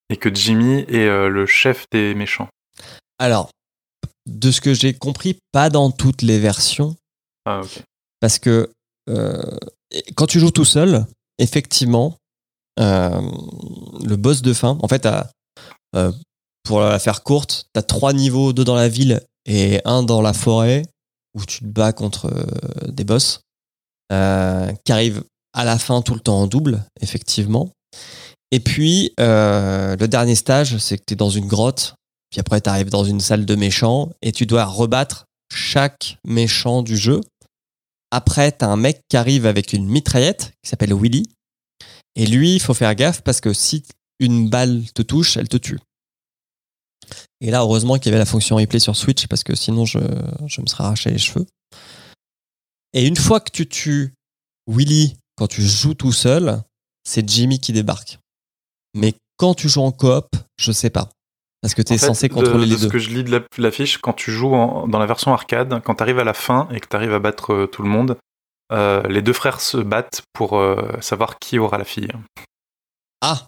et que Jimmy est euh, le chef des méchants. Alors, de ce que j'ai compris, pas dans toutes les versions, Ah, parce que quand tu joues tout seul, effectivement, euh, le boss de fin, en fait, t'as, euh, pour la faire courte, tu as trois niveaux, deux dans la ville et un dans la forêt, où tu te bats contre euh, des boss, qui arrivent à la fin tout le temps en double, effectivement. Et puis, euh, le dernier stage, c'est que tu es dans une grotte, puis après, tu arrives dans une salle de méchants, et tu dois rebattre chaque méchant du jeu. Après, tu as un mec qui arrive avec une mitraillette, qui s'appelle Willy. Et lui, il faut faire gaffe parce que si une balle te touche, elle te tue. Et là, heureusement qu'il y avait la fonction replay sur Switch parce que sinon, je, je me serais arraché les cheveux. Et une fois que tu tues Willy, quand tu joues tout seul, c'est Jimmy qui débarque. Mais quand tu joues en coop, je sais pas. Parce que tu es En fait, censé contrôler de les ce deux. que je lis de la, la fiche, quand tu joues en- dans la version arcade, quand tu arrives à la fin et que tu arrives à battre euh, tout le monde, euh, les deux frères se battent pour euh, savoir qui aura la fille. Ah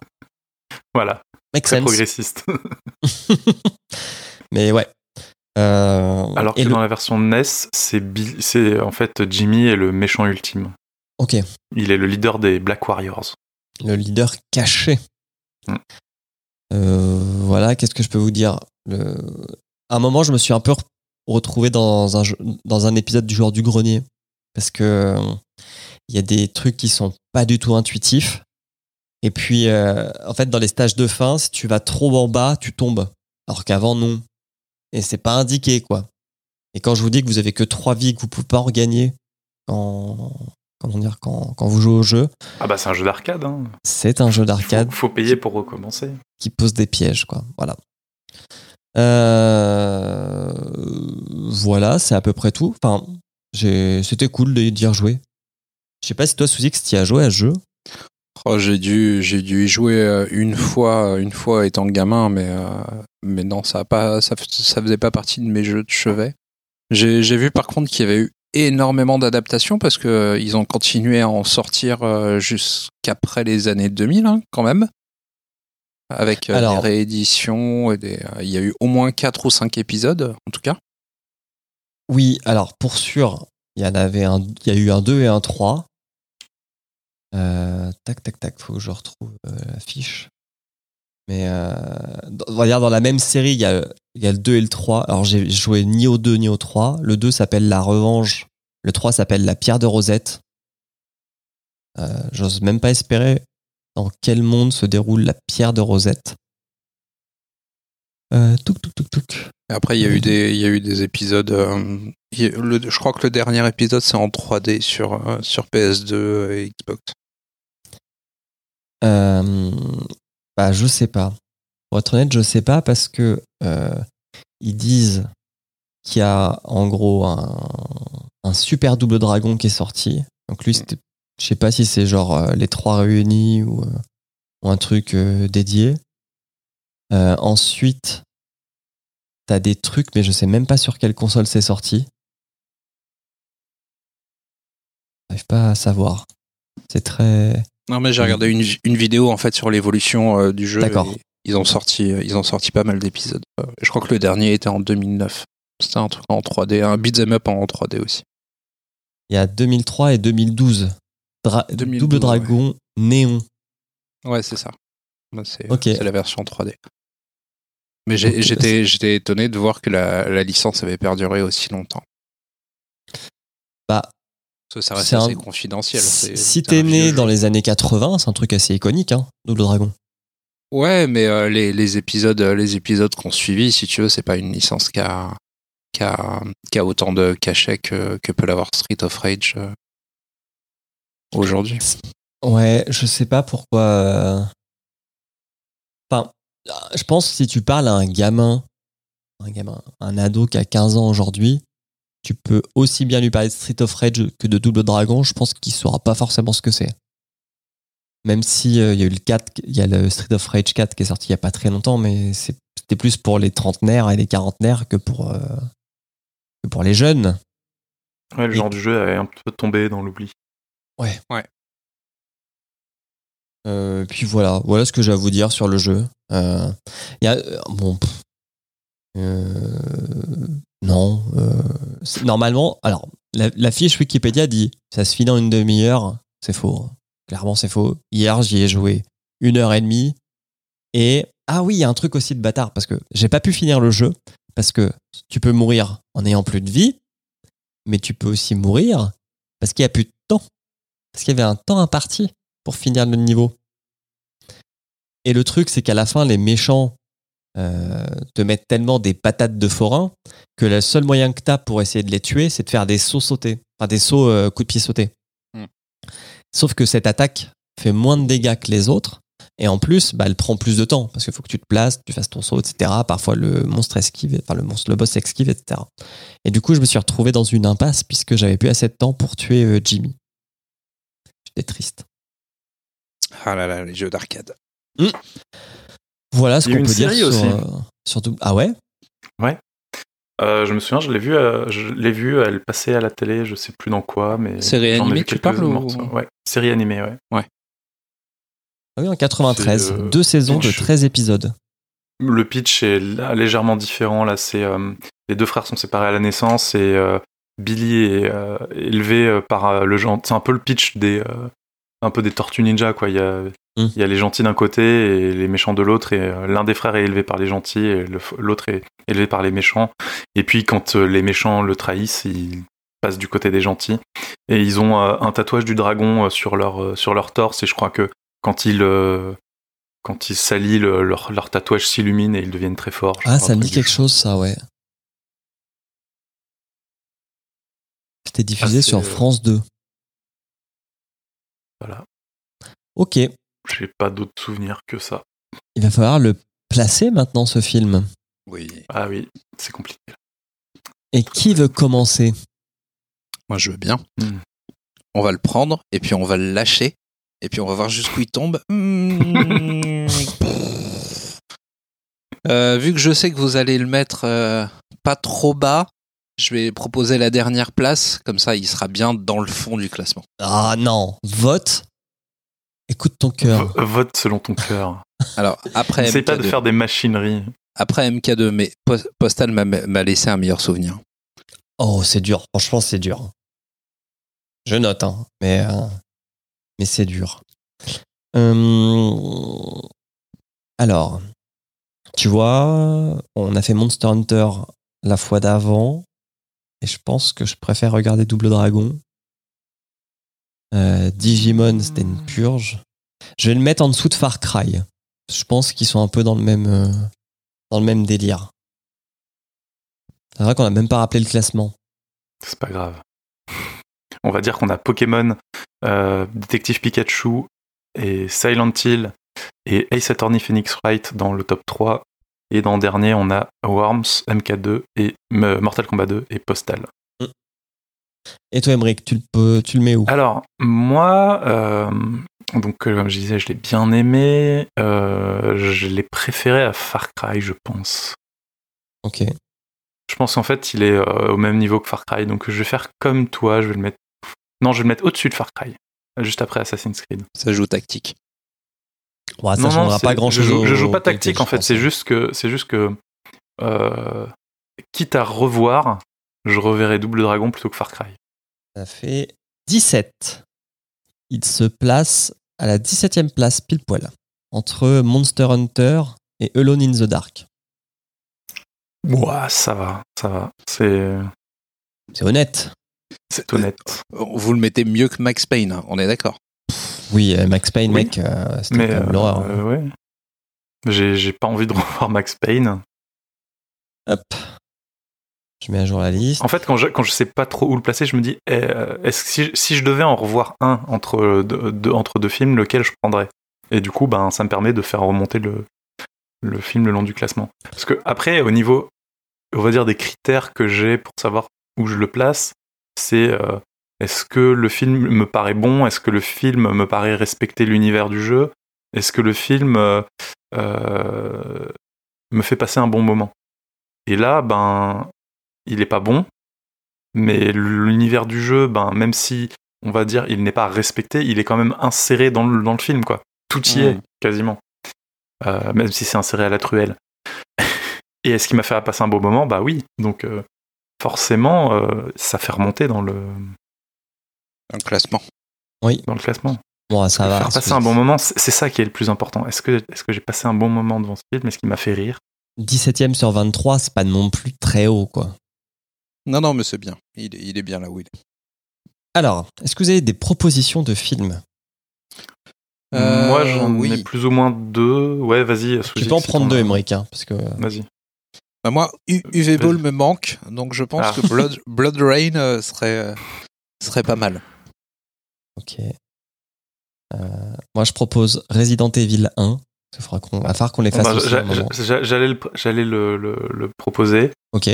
Voilà. Make Très sense. progressiste. Mais ouais. Alors que le- dans la version NES, c'est Bill- c'est en fait Jimmy est le méchant ultime. Ok. Il est le leader des Black Warriors. le leader caché. Mm. Euh, voilà, qu'est-ce que je peux vous dire? Le- À un moment, je me suis un peu re- retrouvé dans un, jeu- dans un épisode du joueur du grenier. Parce que euh, il y a des trucs qui sont pas du tout intuitifs. Et puis, euh, en fait, dans les stages de fin, si tu vas trop en bas, tu tombes. Alors qu'avant, non. Et c'est pas indiqué, quoi. Et quand je vous dis que vous avez que trois vies que vous pouvez pas en regagner quand, comment dire, quand, quand vous jouez au jeu, Ah bah c'est un jeu d'arcade. Hein. c'est un jeu d'arcade Faut payer pour recommencer. qui pose des pièges, quoi. Voilà. Euh, voilà, c'est à peu près tout. Enfin, j'ai- c'était cool de- d'y rejouer. Je sais pas si toi, Suzy, que tu y as joué à ce jeu. Oh, j'ai dû, j'ai dû y jouer euh, une fois, une fois étant gamin, mais, euh, mais non, ça a pas, ça, ça faisait pas partie de mes jeux de chevet. J'ai, j'ai vu par contre qu'il y avait eu énormément d'adaptations parce que euh, ils ont continué à en sortir euh, jusqu'après les années 2000, hein, quand même. Avec euh, Alors- des rééditions, et des, il y a eu au moins 4 ou 5 épisodes, en tout cas. Oui, alors pour sûr, il y en avait un, il y a eu un 2 et un 3. Euh, tac, tac, tac, faut que je retrouve euh, la fiche. Mais euh, dans, on va dire dans la même série, il y a, il y a le 2 et le 3. Alors j'ai joué ni au 2 ni au 3. Le 2 s'appelle La Revanche. Le 3 s'appelle La Pierre de Rosette. Euh, J'ose même pas espérer dans quel monde se déroule la Pierre de Rosette. Euh, touc, touc, touc, touc. Après, il y a eu des, il y a eu des épisodes. euh, le- je crois que le dernier épisode, c'est en 3D sur, euh, sur PS2 et Xbox. Euh, bah, je sais pas. Pour être honnête, je sais pas parce que euh, ils disent qu'il y a en gros un, un super double dragon qui est sorti. Donc lui, c'était- je sais pas si c'est genre euh, les trois réunis ou, euh, ou un truc dédié. Ensuite, t'as des trucs, mais je sais même pas sur quelle console c'est sorti. J'arrive pas à savoir. C'est très. Non, mais j'ai regardé une, une vidéo en fait sur l'évolution euh, du jeu. D'accord. Ils ont sorti, euh, ils ont sorti pas mal d'épisodes. Euh, je crois que le dernier était en 2009. C'était un truc en 3D, un beat'em up en 3D aussi. Il y a 2003 et 2012. Dra- 2012, double dragon néon. Ouais, c'est ça. Bah, C'est la version 3D. Mais j'étais j'étais étonné de voir que la, la licence avait perduré aussi longtemps. Bah, Parce que ça reste c'est assez un- confidentiel. si t'es né dans les années 80, c'est un truc assez iconique, hein, Double Dragon. Ouais, mais euh, les, épisodes, euh, les épisodes qu'on suivi, si tu veux, c'est pas une licence qui a, qui autant de cachet que, que peut l'avoir Street of Rage euh, aujourd'hui. Ouais, je sais pas pourquoi. Enfin, je pense que si tu parles à un gamin, un gamin, un ado qui a 15 ans aujourd'hui, tu peux aussi bien lui parler de Street of Rage que de Double Dragon. Je pense qu'il saura pas forcément ce que c'est. Même si euh, il y a eu le 4, il y a le Street of Rage 4 qui est sorti il y a pas très longtemps, mais c'est- c'était plus pour les trentenaires et les quarantenaires que pour, euh, que pour les jeunes. Ouais, le Et- genre du jeu est un peu tombé dans l'oubli. Ouais. Ouais. Euh, puis voilà, voilà ce que j'ai à vous dire sur le jeu. Euh, Il y a euh, bon, euh, non. euh, normalement, alors la, la fiche Wikipédia dit ça se finit en une demi-heure. C'est faux. Clairement, c'est faux. Hier, j'y ai joué une heure et demie. Et ah oui, il y a un truc aussi de bâtard parce que j'ai pas pu finir le jeu parce que tu peux mourir en ayant plus de vie, mais tu peux aussi mourir parce qu'il y a plus de temps. Parce qu'il y avait un temps imparti pour finir le niveau. Et le truc, c'est qu'à la fin, les méchants euh, te mettent tellement des patates de forain que le seul moyen que tu as pour essayer de les tuer, c'est de faire des sauts sautés. Enfin, des sauts euh, coups de pied sautés. Sauf que cette attaque fait moins de dégâts que les autres. Et en plus, bah, elle prend plus de temps parce qu'il faut que tu te places, tu fasses ton saut, etc. Parfois, le monstre esquive, enfin, le monstre, le boss esquive, etc. Et du coup, je me suis retrouvé dans une impasse puisque j'avais plus assez de temps pour tuer euh, Jimmy. J'étais triste. Ah là là, les jeux d'arcade. Voilà ce qu'on peut dire sur, aussi. euh, sur Ah ouais Euh, je me souviens, je l'ai vu, euh, je l'ai vu, elle passait à la télé, je sais plus dans quoi, mais Série animée, tu parles, ou-. Ouais, série animée, ouais. Ah oui, en 93. C'est, euh, deux saisons de pitch. 13 épisodes. Le pitch est légèrement différent. Là, c'est euh, les deux frères sont séparés à la naissance et euh, Billy est euh, élevé euh, par euh, le gentil. C'est un peu le pitch des euh, un peu des Tortues Ninja quoi. Il y a Mm. il y a les gentils d'un côté et les méchants de l'autre et euh, l'un des frères est élevé par les gentils et l'autre est élevé par les méchants. Et puis quand euh, les méchants le trahissent, ils passent du côté des gentils et ils ont euh, un tatouage du dragon sur leur sur leur torse et je crois que quand ils euh, quand ils s'allient, le- leur, leur tatouage s'illumine et ils deviennent très forts. Ah, ça me dit quelque chose, ça, ouais. C'était diffusé Ah, sur France 2. Voilà. Ok. J'ai pas d'autres souvenirs que ça. Il va falloir le placer maintenant, ce film. Oui. Ah oui, c'est compliqué. Et qui veut commencer? Moi, je veux bien. Hmm. On va le prendre et puis on va le lâcher et puis on va voir jusqu'où il tombe. Hmm. Euh, vu que je sais que vous allez le mettre euh, pas trop bas, je vais proposer la dernière place. Comme ça, il sera bien dans le fond du classement. Ah non, vote. Écoute ton cœur. V- vote selon ton cœur. Alors, après N'essaye pas de MK2, faire des machineries. après MK2 mais Pos- Postal m'a- m'a laissé un meilleur souvenir. Oh, c'est dur. Franchement, c'est dur. Je note, hein. Mais, euh, mais c'est dur. Euh, alors, tu vois, on a fait Monster Hunter la fois d'avant. Et je pense que je préfère regarder Double Dragon. Euh, Digimon, c'était une purge. Je vais le mettre en dessous de Far Cry. Je pense qu'ils sont un peu dans le même, euh, dans le même délire. C'est vrai qu'on n'a même pas rappelé le classement. C'est pas grave. On va dire qu'on a Pokémon, euh, Détective Pikachu et Silent Hill et Ace Attorney Phoenix Wright dans le top 3. Et dans le dernier, on a Worms, MK2 et Mortal Kombat 2 et Postal. Et toi, Emmerich, tu le, peux- tu le mets où? Alors, moi, euh, donc, euh, comme je disais, je l'ai bien aimé. euh, je l'ai préféré à Far Cry, je pense. Ok. Je pense qu'en fait, il est euh, au même niveau que Far Cry. Donc, je vais faire comme toi. Je vais le mettre. Non, je vais le mettre au-dessus de Far Cry. Juste après Assassin's Creed. Ça joue tactique. Ouais, ça non, non, changera pas grand je chose. joue, je joue pas tactique en fait. C'est juste juste que, c'est juste que, euh, quitte à revoir, je reverrai Double Dragon plutôt que Far Cry. Ça fait 17. Il se place à la 17e place, pile poil, entre Monster Hunter et Alone in the Dark. Ouah, ça va, ça va. C'est, C'est honnête. c'est honnête. Vous le mettez mieux que Max Payne, hein, on est d'accord. Oui, euh, Max Payne, Oui. mec, euh, c'était euh, l'horreur. hein. euh, ouais. J'ai, j'ai pas envie de revoir Max Payne. Hop. Je mets à jour. En fait, quand je, sais pas trop où le placer, je me dis, eh, est-ce si, je devais en revoir un entre deux, films, lequel je prendrais? Et du coup, ben, ça me permet de faire remonter le, le film le long du classement. Parce que après, au niveau, on va dire des critères que j'ai pour savoir où je le place, c'est euh, est-ce que le film me paraît bon? Est-ce que le film me paraît respecter l'univers du jeu? Est-ce que le film euh, euh, me fait passer un bon moment? Et là, ben, il est pas bon, mais l'univers du jeu, ben, même si on va dire il n'est pas respecté, il est quand même inséré dans le, dans le film, quoi. Tout y est, Mm. quasiment. Euh, même si c'est inséré à la truelle. Et est-ce qu'il m'a fait passer un beau moment? Bah oui. Donc euh, forcément, euh, ça fait remonter dans le, classement. Oui. dans le classement. Bon, ça va. Faire passer un bon moment, c'est ça qui est le plus important. Est-ce que, est-ce que j'ai passé un bon moment devant ce film? Est-ce qu'il m'a fait rire? 17e sur 23, c'est pas non plus très haut, quoi. Non, non, mais c'est bien. Il est, il est bien là où il est. Alors, est-ce que vous avez des propositions de films? Euh, Moi, j'en oui. ai plus ou moins deux. Ouais, vas-y. Tu peux en prendre deux, Emmerich, hein, parce que Vas-y. Bah, moi, U- UV Ball me manque, donc je pense Ah. que Blood, Blood Rain euh, serait, euh, serait pas mal. Ok. Euh, moi, je propose Resident Evil 1. Il faudra qu'on, va falloir qu'on les fasse Bah, j'allais le, le- le proposer. Ok.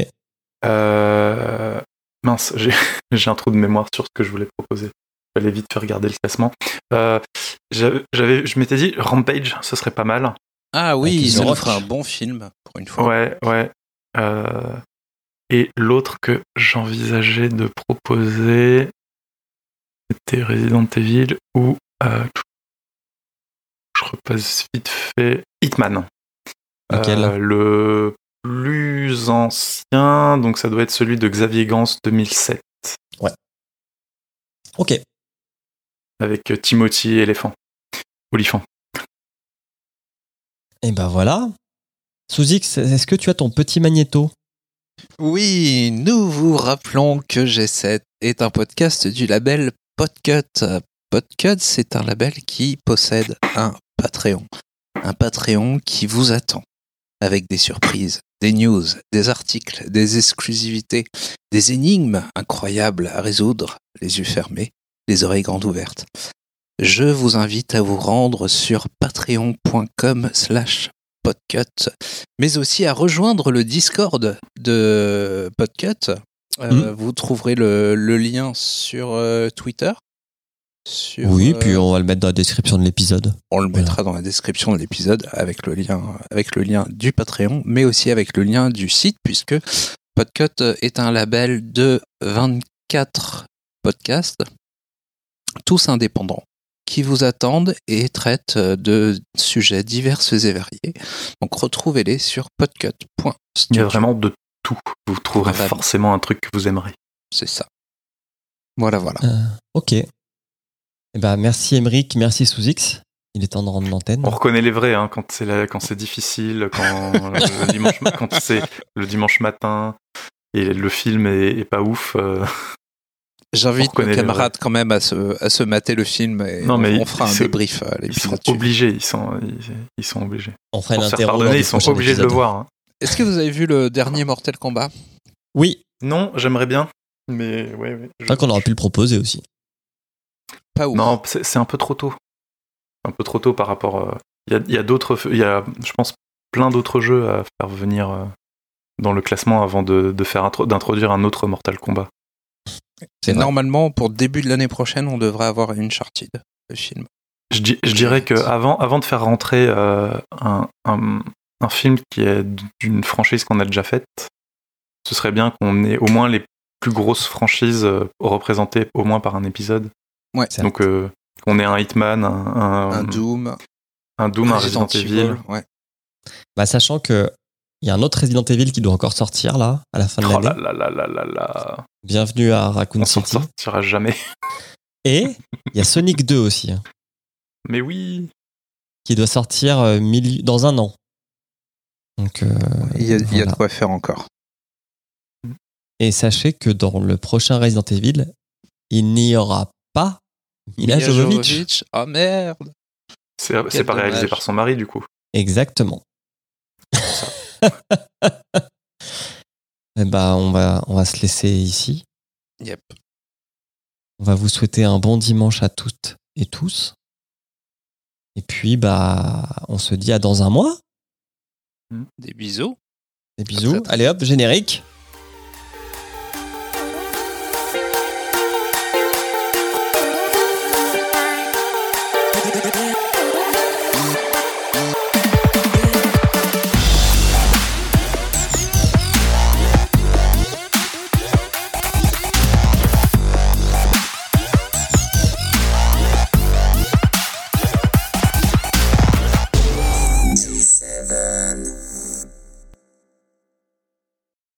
Euh, mince, j'ai un trou de mémoire sur ce que je voulais proposer. J'allais vite faire regarder le classement. Euh, j'avais, je m'étais dit Rampage, ce serait pas mal. Ah oui, ça ferait un bon film, pour une fois. Ouais, ouais. Euh, et l'autre que j'envisageais de proposer, c'était Resident Evil ou euh, je repasse vite fait Hitman. Lequel Euh, le plus ancien, donc ça doit être celui de Xavier Gans 2007, Ok. avec euh, Timothy éléphant. Olifant. Et ben voilà. Souzix, est-ce que tu as ton petit magnéto? Oui, nous vous rappelons que G7 est un podcast du label Podcut. Podcut, c'est un label qui possède un Patreon. Un Patreon qui vous attend. Avec des surprises, des news, des articles, des exclusivités, des énigmes incroyables à résoudre, les yeux fermés, les oreilles grandes ouvertes. Je vous invite à vous rendre sur patreon.com slash podcut, mais aussi à rejoindre le Discord de Podcut. Euh, Vous trouverez le, le lien sur euh, Twitter. Sur, Oui, euh, puis on va le mettre dans la description de l'épisode. on le mettra dans la description de l'épisode avec le lien avec le lien du Patreon, mais aussi avec le lien du site puisque Podcut est un label de 24 podcasts tous indépendants qui vous attendent et traitent de sujets divers et variés. Donc retrouvez-les sur podcut.studio. Il y a vraiment de tout. Vous trouverez forcément un truc que vous aimerez. C'est ça. Voilà, voilà. Euh, ok. Eh ben, merci Emeric, merci Sous-X. Il est temps de rendre l'antenne. On reconnaît les vrais hein, quand c'est la- quand c'est difficile, quand le dimanche ma- quand c'est le dimanche matin et le film est, est pas ouf. euh, J'invite mes les camarades quand même à se, à se mater le film et Non, on, mais on fera un c'est- débrief à ils sont obligés, ils sont ils, ils sont obligés. On fera Pour se faire pardonner, ils sont obligés de le voir. hein. Est-ce que vous avez vu le dernier Mortal Kombat? Oui, Non, j'aimerais bien, mais ouais, ouais. je crois qu'on aurait pu le proposer aussi. Pas ouf. Non, c'est un peu trop tôt. Un peu trop tôt par rapport. euh, Il y a, il y a d'autres, il y a, je pense, plein d'autres jeux à faire venir euh, dans le classement avant de, de faire intro- d'introduire un autre Mortal Kombat. C'est normalement, pour début de l'année prochaine, on devrait avoir une Uncharted, le film. Je, di- je dirais que avant, avant de faire rentrer euh, un, un, un film qui est d'une franchise qu'on a déjà faite, ce serait bien qu'on ait au moins les plus grosses franchises représentées au moins par un épisode. Ouais. Donc euh, qu'on ait un Hitman, un, un, Un Doom, un Doom, un Resident Resident, Evil, Evil. ouais. Bah, sachant que il y a un autre Resident Evil qui doit encore sortir là, à la fin de Oh l'année. là là là là là là. Bienvenue à Raccoon On City. sortira jamais. Et il y a Sonic 2 aussi, Mais oui. qui doit sortir euh, dans un an. Donc, euh, Il y a, il y a voilà. de quoi faire encore. Et sachez que dans le prochain Resident Evil, il n'y aura pas Mila Jovovich. Jovovich. Oh merde C'est pas réalisé par son mari du coup. Exactement. Eh ben, on va, on va se laisser ici. Yep. On va vous souhaiter un bon dimanche à toutes et tous. Et puis, bah, on se dit à dans un mois. Des bisous. Des bisous. Allez hop, générique.